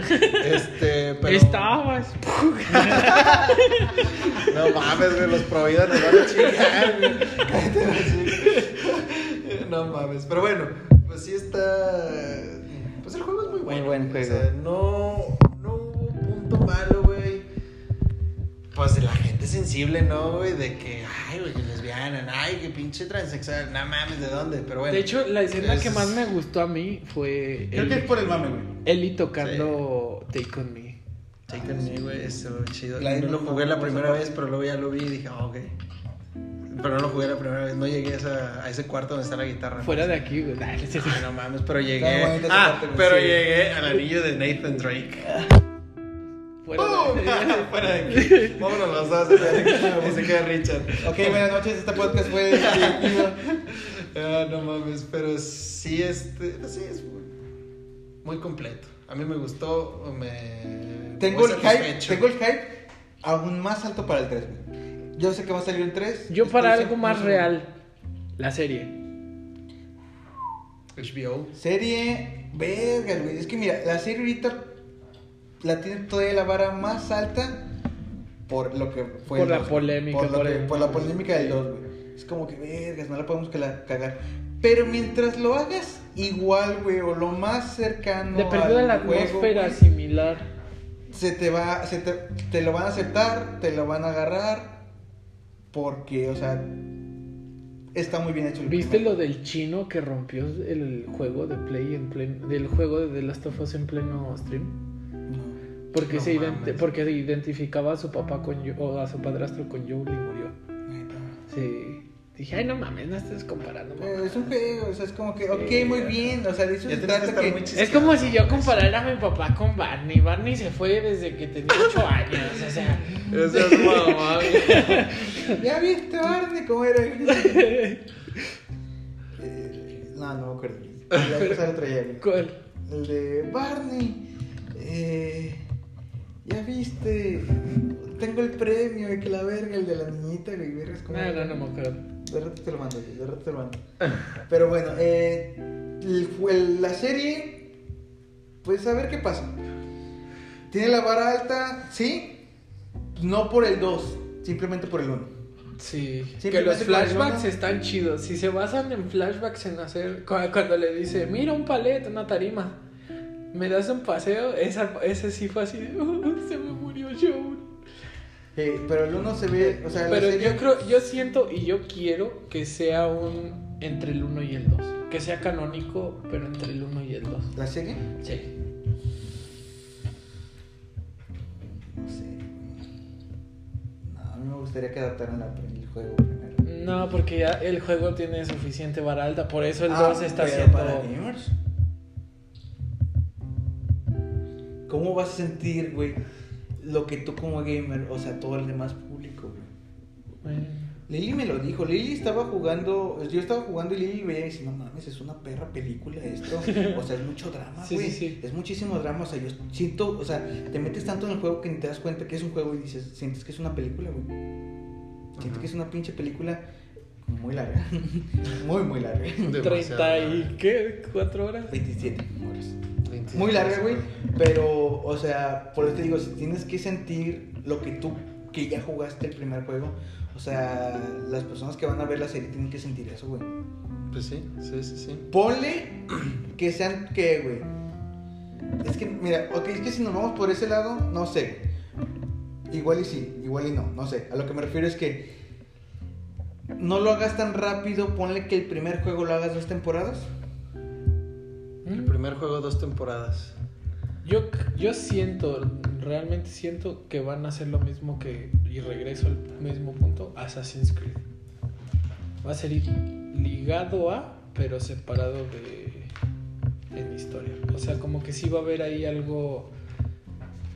A: este, pero.
B: Estabas.
A: No mames, güey, los prohibidos nos van a chingar, güey. No mames. Pero bueno, pues sí está. Pues el juego es muy bueno.
C: Muy buen
A: güey.
C: juego.
A: O sea, no, no hubo punto malo, güey. Pues de la gente sensible, ¿no, güey? De que, ay, güey, que lesbiana, ay, que pinche transexual. No mames, ¿de dónde? Pero bueno.
B: De hecho, la escena
A: es-
B: que más me gustó a mí fue
C: Creo que es por el mame, güey.
B: Ellie tocando Take On Me.
A: Take on me, güey, eso chido.
C: La-
A: no lo jugué la primera vez, pero luego ya lo vi y dije, ah, ok. Pero no lo jugué la primera vez, no llegué a, esa- a ese cuarto donde está la guitarra.
B: Fuera de aquí, güey. Sí, sí.
A: No mames, pero llegué. Ah,
C: parte,
A: pero
C: sí.
A: llegué al anillo de Nathan Drake.
B: Fuera
A: ¡Pum!
B: de
A: Fuera de aquí. Vámonos los dos. Y se queda Richard.
C: Ok, buenas noches. Este podcast fue.
A: Ah, no mames, pero sí, este. Sí, es muy, muy completo. A mí me gustó, me.
C: Tengo el hype, tengo el hype aún más alto para el 3, güey. Yo sé que va a salir el 3.
B: Yo para algo más
C: 100%
B: real. La serie.
A: HBO.
C: Serie, verga, güey. Es que mira, la serie ahorita la tiene todavía la vara más alta por lo que fue.
B: Por
C: el
B: la
C: dos,
B: polémica,
C: Por, lo
B: por
C: que-
B: el-
C: por la polémica del 2, güey. Es como que, vergas, no la podemos cagar. Pero mientras lo hagas igual, güey, o lo más cercano.
B: De perdido la
C: juego,
B: atmósfera
C: güey,
B: similar.
C: se te va, se te, te lo van a aceptar, te lo van a agarrar, porque, o sea, está muy bien hecho. el
B: ¿Viste lo del chino que rompió el juego de Play en pleno, del juego de The Last of Us en pleno stream? Porque
A: No
B: se ident- porque identificaba a su papá con Yo- o a su padrastro con Joel y murió.
C: neta.
B: Sí. Dije, ay no mames, no estés comparando. mamá".
C: Eh, Es un juego, o sea, es como que,
B: Sí,
C: ok, muy bien, o sea, de eso se trata que...
A: muy
B: Es como si yo comparara a mi papá con Barney. Barney se fue desde que tenía 8 años. O sea,
A: Eso es mamá.
C: ¿Ya viste, Barney, cómo era? Eh, no, no me acuerdo. Ya otro.
B: ¿cuál?
C: El de Barney. Eh, ya viste. Tengo el premio de que la verga, el de la niñita, güey. Vergas como.
B: No, no, no me acuerdo.
C: De rato te lo mando, güey, de rato te lo mando. Pero bueno, eh, el- la serie. Pues a ver qué pasa. Tiene la vara alta, sí. No por el 2, simplemente por el 1.
B: Sí, que los flashbacks están chidos. Si se basan en flashbacks en hacer. cu- Cuando le dice, mira un palet, una tarima, me das un paseo, esa, ese sí fue así de, "Oh, se me murió Joel.
C: Eh, pero el 1 se ve, o sea, la
B: Pero
C: serie-
B: yo creo, yo siento y yo quiero que sea un entre el 1 y el 2. Que sea canónico, pero entre el 1 y el 2.
C: ¿La serie?
B: Sí.
C: No sé. No, a mí me gustaría que adaptaran la- el juego primero.
B: No, porque ya el juego tiene suficiente vara alta, por eso el
C: Ah,
B: 2 está
C: pero
B: haciendo.
C: para ¿Cómo vas a sentir, güey, lo que tú como gamer, o sea, todo el demás público, güey?
B: Bueno.
C: Lili me lo dijo, Lili estaba jugando, yo estaba jugando y Lili veía y decía, no mames, es una perra película esto, o sea, es mucho drama, güey,
B: sí, sí.
C: es muchísimo drama, o sea, yo siento, o sea, te metes tanto en el juego que ni te das cuenta que es un juego y dices, sientes que es una película, güey, sientes que es una pinche película muy larga, muy, muy larga,
A: Demasiado
B: 30 y qué, 4 horas.
C: 27 horas.
A: 27.
C: Muy larga, güey, pero, o sea, por eso te digo, si tienes que sentir lo que tú, que ya jugaste el primer juego, o sea, las personas que van a ver la serie tienen que sentir eso, güey.
A: Pues sí, sí, sí, sí.
C: Ponle que sean, ¿qué, güey? Es que, mira, ok, es que si nos vamos por ese lado, no sé. Igual y sí, igual y no, no sé. A lo que me refiero es que no lo hagas tan rápido, ponle que el primer juego lo hagas dos temporadas.
A: El primer juego, dos temporadas.
B: Yo, yo siento, realmente siento que van a hacer lo mismo que, y regreso al mismo punto, Assassin's Creed. Va a ser ligado a, pero separado de, en historia. O sea, como que sí va a haber ahí algo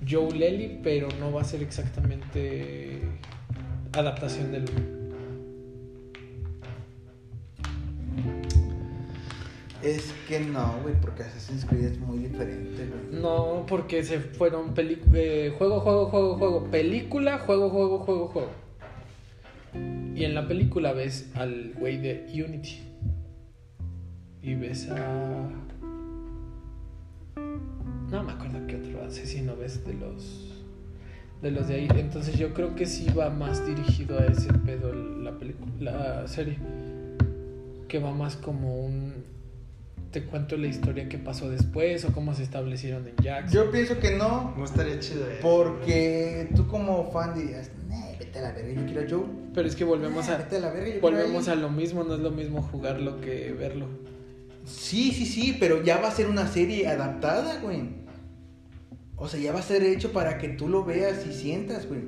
B: Joe Lely, pero no va a ser exactamente adaptación del
C: Es que no, güey, porque Assassin's Creed es muy diferente.
B: No, porque se fueron eh, juego, juego, juego, juego, película, juego, juego, juego, juego. Y en la película ves al güey de Unity. Y ves a. No me acuerdo qué otro asesino ves de los. De los de ahí. Entonces yo creo que sí va más dirigido a ese pedo la. La serie. Que va más como un. Te cuento la historia que pasó después o cómo se establecieron en Jackson.
C: Yo pienso que no,
A: No estaría chido eso.
C: porque tú como fan dirías, "Nah, vete a la verga, yo quiero a Joe.
B: Pero es que volvemos a.
C: vete a la verga, yo
B: Volvemos a lo mismo, no es lo mismo jugarlo que verlo.
C: Sí, sí, sí, pero ya va a ser una serie adaptada, güey. O sea, ya va a ser hecho para que tú lo veas y sientas, güey.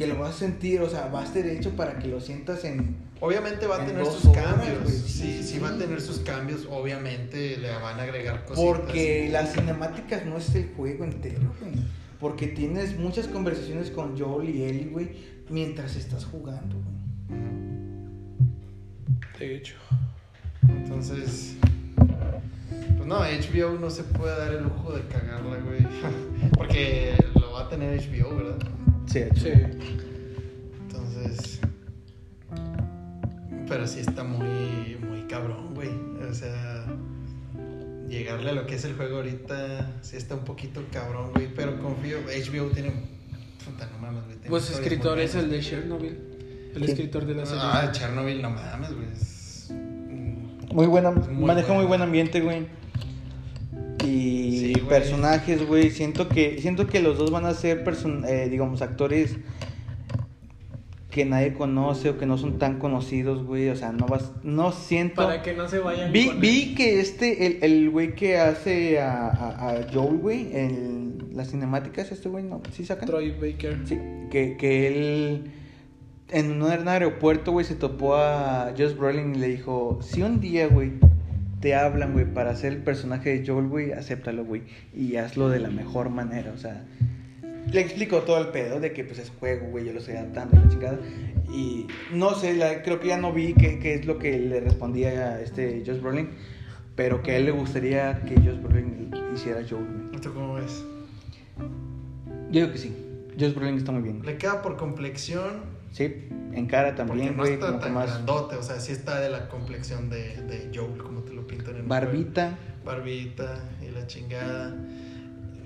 C: Que lo vas a sentir, o sea, va a ser hecho para que lo sientas en...
A: Obviamente va a
C: En
A: tener sus
C: horas,
A: cambios.
C: güey.
A: Sí,
C: Sí,
A: sí,
C: sí.
A: va a tener sus cambios. Obviamente le van a agregar cositas.
C: Porque las cinemáticas no es el juego entero, güey. Porque tienes muchas conversaciones con Joel y Ellie, güey, mientras estás jugando, güey.
B: De hecho.
A: Entonces. Pues no, HBO no se puede dar el lujo de cagarla, güey. Porque lo va a tener HBO, ¿verdad?
C: Sí,
B: Sí.
A: Entonces. Pero sí está muy, muy cabrón, güey. O sea. Llegarle a lo que es el juego ahorita. Sí está un poquito cabrón, güey. Pero confío. HBO tiene. Puta, no mames, güey.
B: Pues escritor es el de Chernobyl. El escritor de la serie.
A: Ah, Chernobyl, no mames, güey. Es-
C: Muy buena,
A: Muy
C: maneja
A: buena.
C: muy buen ambiente, güey. Y
A: Sí,
C: personajes, güey. Siento que, siento que los dos van a ser, person- eh, digamos, actores que nadie conoce o que no son tan conocidos, güey. O sea, no vas, no siento.
B: Para que no se vayan.
C: Vi,
B: con
C: vi que este, el, el güey que hace a, a, a Joel, güey, en las cinemáticas, este güey, ¿no? ¿Sí sacan?
B: Troy Baker.
C: Sí, que, que él en un aeropuerto, güey, se topó a Josh Brolin y le dijo, si un día, güey, te hablan, güey, para hacer el personaje de Joel, güey, acéptalo, güey, y hazlo de la mejor manera, o sea... Le explico todo el pedo de que, pues, es juego, güey, yo lo estoy adaptando la chingada. Y no sé, la- creo que ya no vi qué, qué es lo que le respondía a este Josh Brolin, pero que a él le gustaría que Josh Brolin hiciera Joel, güey.
A: ¿Tú cómo ves?
C: Yo digo que sí, Josh Brolin está muy bien.
A: Le queda por complexión.
C: Sí, en cara también,
A: no
C: güey,
A: está tan
C: más
A: grandote, o sea, sí está de la complexión de, de Joel, como te lo
C: barbita.
A: Barbita y la chingada.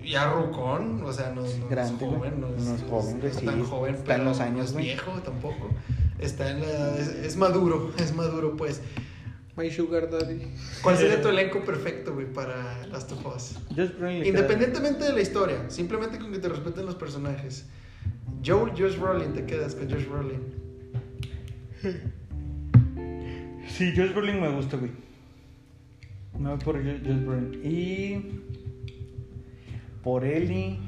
A: Ya rucón, o sea, no, no
C: Grande,
A: es joven, no es,
C: No es joven, güey,
A: no es
C: sí,
A: tan joven,
C: está en
A: pero
C: los años,
A: no es
C: güey.
A: viejo tampoco. Está en la es, es maduro, es maduro, pues.
B: My Sugar Daddy.
A: ¿Cuál sería tu elenco perfecto, güey, para Last of Us? Independientemente de la historia, simplemente con que te respeten los personajes. Joel, Josh Brolin, te quedas con Josh
C: queda- Sí, Josh Brolin me gusta, güey. Me voy por Jo- Josh Brolin. Y. Por Ellie.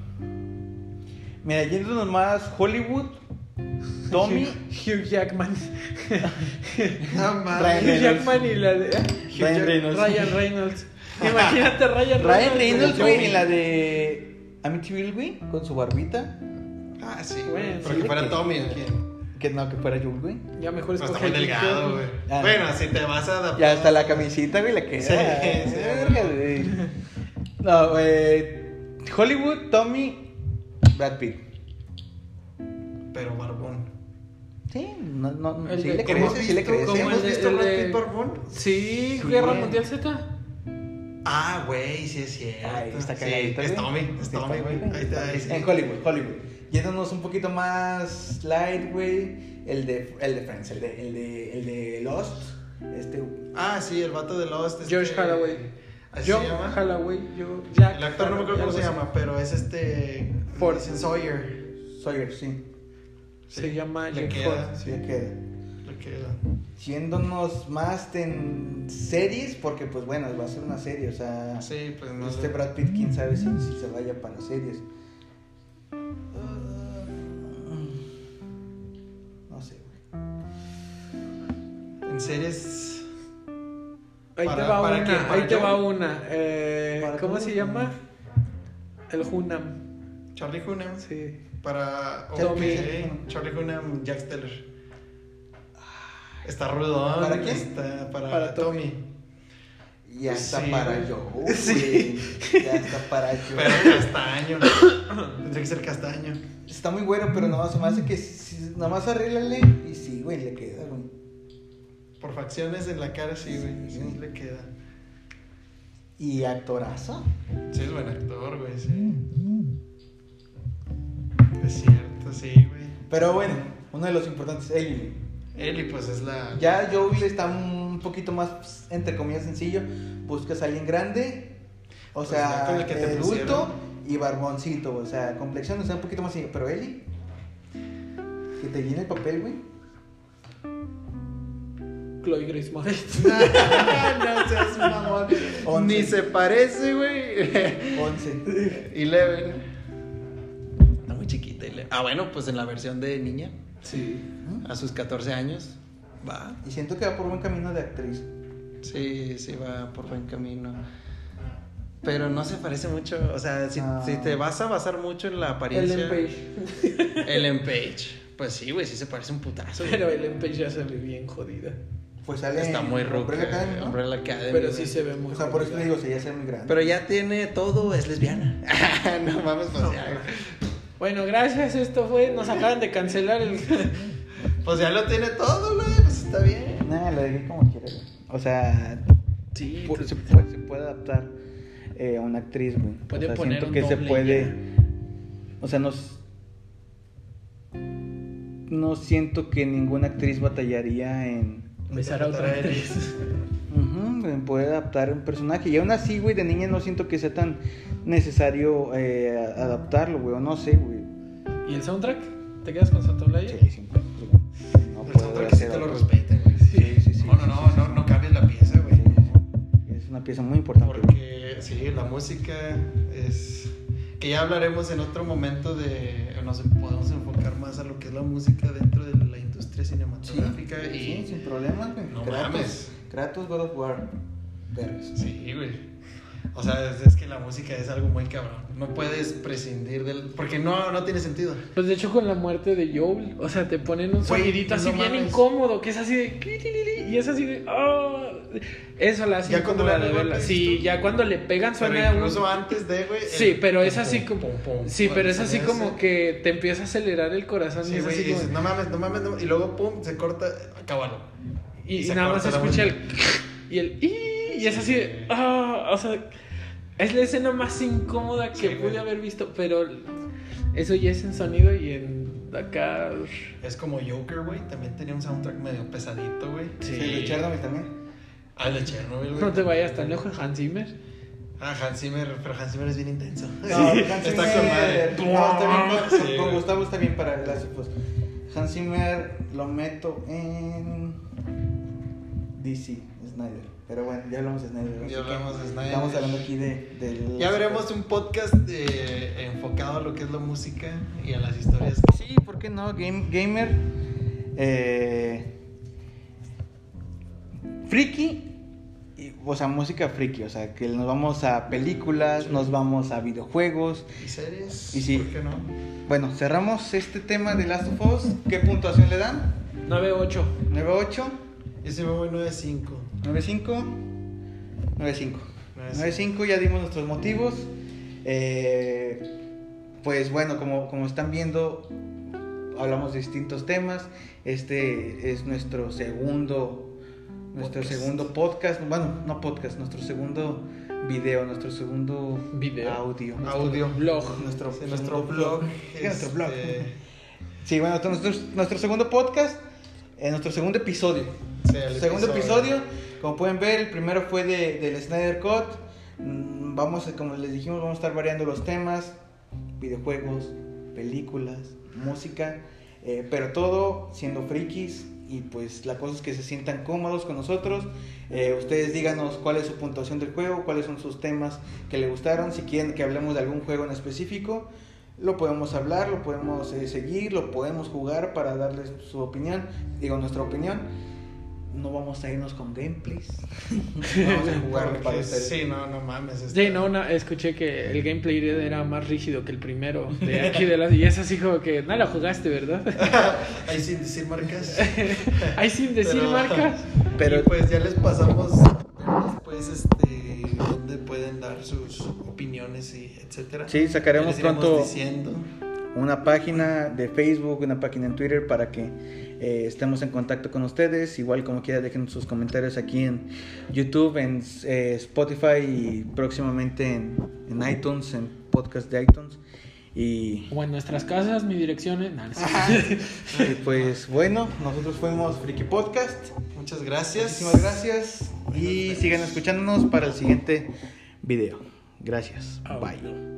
C: Mira, yéndonos más Hollywood. Tommy.
B: Hugh Jackman.
A: No
B: Hugh. Jackman y la de.
C: Ryan Reynolds.
B: Ryan Reynolds. Imagínate Ryan Reynolds.
C: Ryan Reynolds, güey, en la de Amityville, güey, con su barbita.
A: Ah, sí,
B: Bueno,
A: güey. Pero
C: sí,
A: que fuera
C: que-
A: Tommy, ¿o quién?
C: Que no, que fuera Joel, güey.
B: Ya mejor
A: No,
B: escoge
A: está muy
B: el
A: delgado, güey.
C: Ah.
A: Bueno, si te vas a adaptar.
C: Ya hasta la camisita, güey, la que
A: Sí, sí,
C: Verga, güey. No, güey. Hollywood, Tommy, Brad Pitt.
A: Pero barbón.
C: Sí, no, no,
B: El
C: sí
B: de-
C: le
B: ¿cómo
C: crece, sí le
A: visto-
C: crece.
A: ¿Cómo
B: Como
A: has
B: el de-
A: visto Brad
B: de-
A: Pitt barbón?
B: Sí,
C: Sí,
B: Guerra. Mundial Z.
A: Ah, güey, sí es cierto.
C: Ay, está
A: Sí,
C: cagadito,
A: es
C: güey.
A: Tommy, es
C: Sí,
A: Tommy, güey. Ahí está, ahí sí.
C: En Hollywood, Hollywood. Yéndonos un poquito más light, güey. El de, el de Friends, el de, el de, el de Lost. Este,
A: Ah, sí, el vato de Lost. este-
B: George Holloway.
A: ¿Así
B: Yo,
A: se llama?
B: Holloway, yo, Jack.
A: El actor no me acuerdo cómo se llama, pero es este.
B: Ford.
A: Sawyer.
C: Sawyer, sí.
B: Se llama
A: Le
B: Jack
A: queda,
B: Ford.
C: Sí, le queda.
A: le queda.
C: Yéndonos más en series, porque pues bueno, va a ser una serie, o sea.
A: Sí, pues no.
C: Este
A: sé.
C: Brad Pitt, quién sabe si, si se vaya para series. No
A: En series.
B: Ahí
A: Para-
B: te va
A: ¿para
B: una, ahí te va una. Eh,
C: ¿Para
B: ¿Cómo se llama? El Hunam.
A: Charlie Hunnam.
B: Sí.
A: Para.
C: Tommy.
A: Charlie Hunnam, Jack Steller. Está rudón.
C: ¿Para quién?
A: Está para,
B: Para
A: Tommy.
B: Tommy.
C: Ya está
A: Sí,
C: para
A: güey.
C: yo.
A: Sí.
C: Ya está para yo.
A: Pero castaño. Tendría que ser castaño.
C: Está muy bueno, pero nada más se me hace que nada más arréglale y sí, güey, le queda, güey.
A: Por facciones en la cara, sí, güey. Sí,
C: Sí.
A: le queda.
C: Y actorazo.
A: Sí, es buen actor, güey, sí. Es cierto, sí, güey.
C: Pero bueno, uno de los importantes, Ellie.
A: Eli, pues es la.
C: Ya Joel está un poquito más, entre comillas, sencillo. Buscas a alguien grande, o
A: Pues
C: sea,
A: el que te
C: adulto
A: pusieron.
C: y barboncito, o sea, complexión está un poquito más sencillo. Pero Ellie, que te llene el papel, güey.
B: Chloe Grace Moretz.
A: no seas mamón.
C: Once.
A: Ni se parece, güey.
C: 11.
A: Eleven. Está muy chiquita. Eleven. Ah, bueno, pues en la versión de niña,
B: Sí.
A: a sus 14 años, va.
C: Y siento que va por buen camino de actriz.
A: Sí, sí, va por buen camino. Pero no se parece mucho. O sea, si,
C: Ah.
A: si te vas a basar mucho en la apariencia.
B: Ellen Page.
A: Ellen Page. Pues sí, güey, sí se parece un putazo.
B: Pero Ellen Page ya se ve bien jodida.
C: Pues sale
A: Está muy roca.
C: Umbrella Academy, ¿no?
A: Umbrella Academy,
B: Pero sí se ve muy
C: O sea, por eso te digo, si ya se ve muy grande.
A: Pero ya tiene todo, es lesbiana. no mames, pues ya. güey.
B: Bueno, gracias. Esto fue. Nos acaban de cancelar el.
A: Pues ya lo tiene todo, güey. Pues está bien.
C: Nada, lo dejé como quiera, güey. O sea,
B: Sí,
C: pu- se, puede, se puede adaptar eh, a una actriz, güey.
B: Puede
C: o sea,
B: poner
C: siento
B: un
C: que se puede. O sea, no. s- No siento que ninguna actriz batallaría en.
B: Besar a otra actriz.
C: Ujú, en poder adaptar un personaje. Y aún así, güey, de niña no siento que sea tan necesario eh, adaptarlo, güey. O no sé, güey.
B: ¿Y el soundtrack? ¿Te quedas con Santa Blaya?
C: Sí, güey. No
A: El soundtrack sí te lo
C: algo.
A: respeten, güey.
C: Sí, sí, sí.
A: No, no, no, no, no cambies la pieza, güey.
C: Es una pieza muy importante.
A: Porque sí, la música es. Que ya hablaremos en otro momento de. Nos podemos enfocar más a lo que es la música dentro de la industria cinematográfica.
C: Sí,
A: y.
C: sin problemas, güey.
A: No
C: Kratos,
A: mames.
C: Kratos, God of War. Perros.
A: Sí, güey. O sea, es, es que la música es algo muy cabrón. No puedes prescindir del. Porque no, no tiene sentido.
B: Pues de hecho con la muerte de Joel, o sea, te ponen un sonidito así bien
A: mames.
B: incómodo, que es así de y es así de ah, eso la hace
A: Ya cuando
B: incómoda
A: le
B: Sí,
A: tú-
B: ya cuando le pegan
A: Pero
B: suena un-
A: incluso antes de, güey.
B: Sí, pero es así como
A: pum, pum,
B: Sí, pero es así
A: se
B: como que te empieza a acelerar el corazón y
A: Sí,
B: es
A: güey, y dices,
B: como
A: no mames, no mames, no mames", Y luego, pum, se corta, acábalo.
B: y,
A: y
B: y
A: se
B: nada más
A: la
B: escucha el y el y, y es así de ah, o sea, es la escena más incómoda que
A: Sí,
B: pude
A: güey.
B: haber visto, pero eso ya es en sonido y en acá
A: Es como Joker, güey. También tenía un soundtrack medio pesadito, güey.
C: Sí, de Chernobyl también.
A: Ah, el de Chernobyl, güey.
B: no te vayas tan lejos, Hans Zimmer.
A: Ah, Hans Zimmer, pero Hans Zimmer es bien intenso.
C: No,
A: Sí,
C: Hans
A: está
C: Zimmer-
A: con madre.
C: No, está bien
A: Sí,
C: con. Gustavo está bien para clásicos. Hans Zimmer lo meto en DC, Snyder. Pero bueno, ya hablamos de Snyder.
A: Ya hablamos de Snyder.
C: Estamos hablando aquí de. de
A: Ya veremos un podcast eh, enfocado a lo que es la música y a las historias.
C: Sí, ¿por qué no? Game, gamer. Eh, friki. y- O sea, música friki. O sea, que nos vamos a películas,
A: Sí.
C: nos vamos a videojuegos.
A: ¿Y series?
C: Y sí.
A: ¿Por qué no?
C: Bueno, cerramos este tema de Last of Us. ¿Qué puntuación le dan?
B: 9-8.
C: 9.8,
A: Yo sí me voy 9-5.
C: 9.5, 9.5. 9.5, ya dimos nuestros motivos. Eh, pues bueno, como, como están viendo, hablamos de distintos temas. Este es nuestro segundo, nuestro
A: Podcast.
C: segundo podcast. Bueno, no podcast, nuestro segundo video, nuestro segundo
B: Video.
C: audio. nuestro-
A: Audio.
B: Blog.
C: Nuestro,
A: Sí, nuestro blog.
C: Sí, nuestro blog.
A: este,
C: Sí, bueno, nuestro, nuestro segundo podcast, eh, nuestro segundo episodio.
A: El
C: Segundo episodio, como pueden ver, el primero fue de, del Snyder Cut. Mm, Vamos, a- como les dijimos, vamos a estar variando los temas, videojuegos, películas, música, eh, pero todo siendo frikis y pues la cosa es que se sientan cómodos con nosotros. Eh, ustedes díganos cuál es su puntuación del juego, cuáles son sus temas que le gustaron, si quieren que hablemos de algún juego en específico. Lo podemos hablar, lo podemos eh, seguir, lo podemos jugar para darles su opinión, digo nuestra opinión. No vamos a irnos con gameplays. vamos a jugar para ustedes.
A: sí, no, no mames. está-
B: Sí, no, no, escuché que el gameplay era más rígido que el primero de aquí de las y es así como que no lo jugaste, ¿verdad?
A: Ahí sin decir marcas.
B: Ahí sin decir
A: Pero-
B: marcas.
C: Pero-
A: Y pues ya les pasamos después este direcciones y etcétera.
C: Sí, sacaremos pronto
A: diciendo.
C: una página de Facebook, una página en Twitter para que eh, estemos en contacto con ustedes. Igual como quiera dejen sus comentarios aquí en YouTube, en eh, Spotify y próximamente en, en iTunes, en podcast de iTunes. Y,
B: O en nuestras casas, mi dirección es. Nah, no sé.
C: y pues bueno, nosotros fuimos Freaky Podcast.
A: Muchas gracias.
C: Muchísimas gracias y sigan escuchándonos para el siguiente video. Gracias. Bye.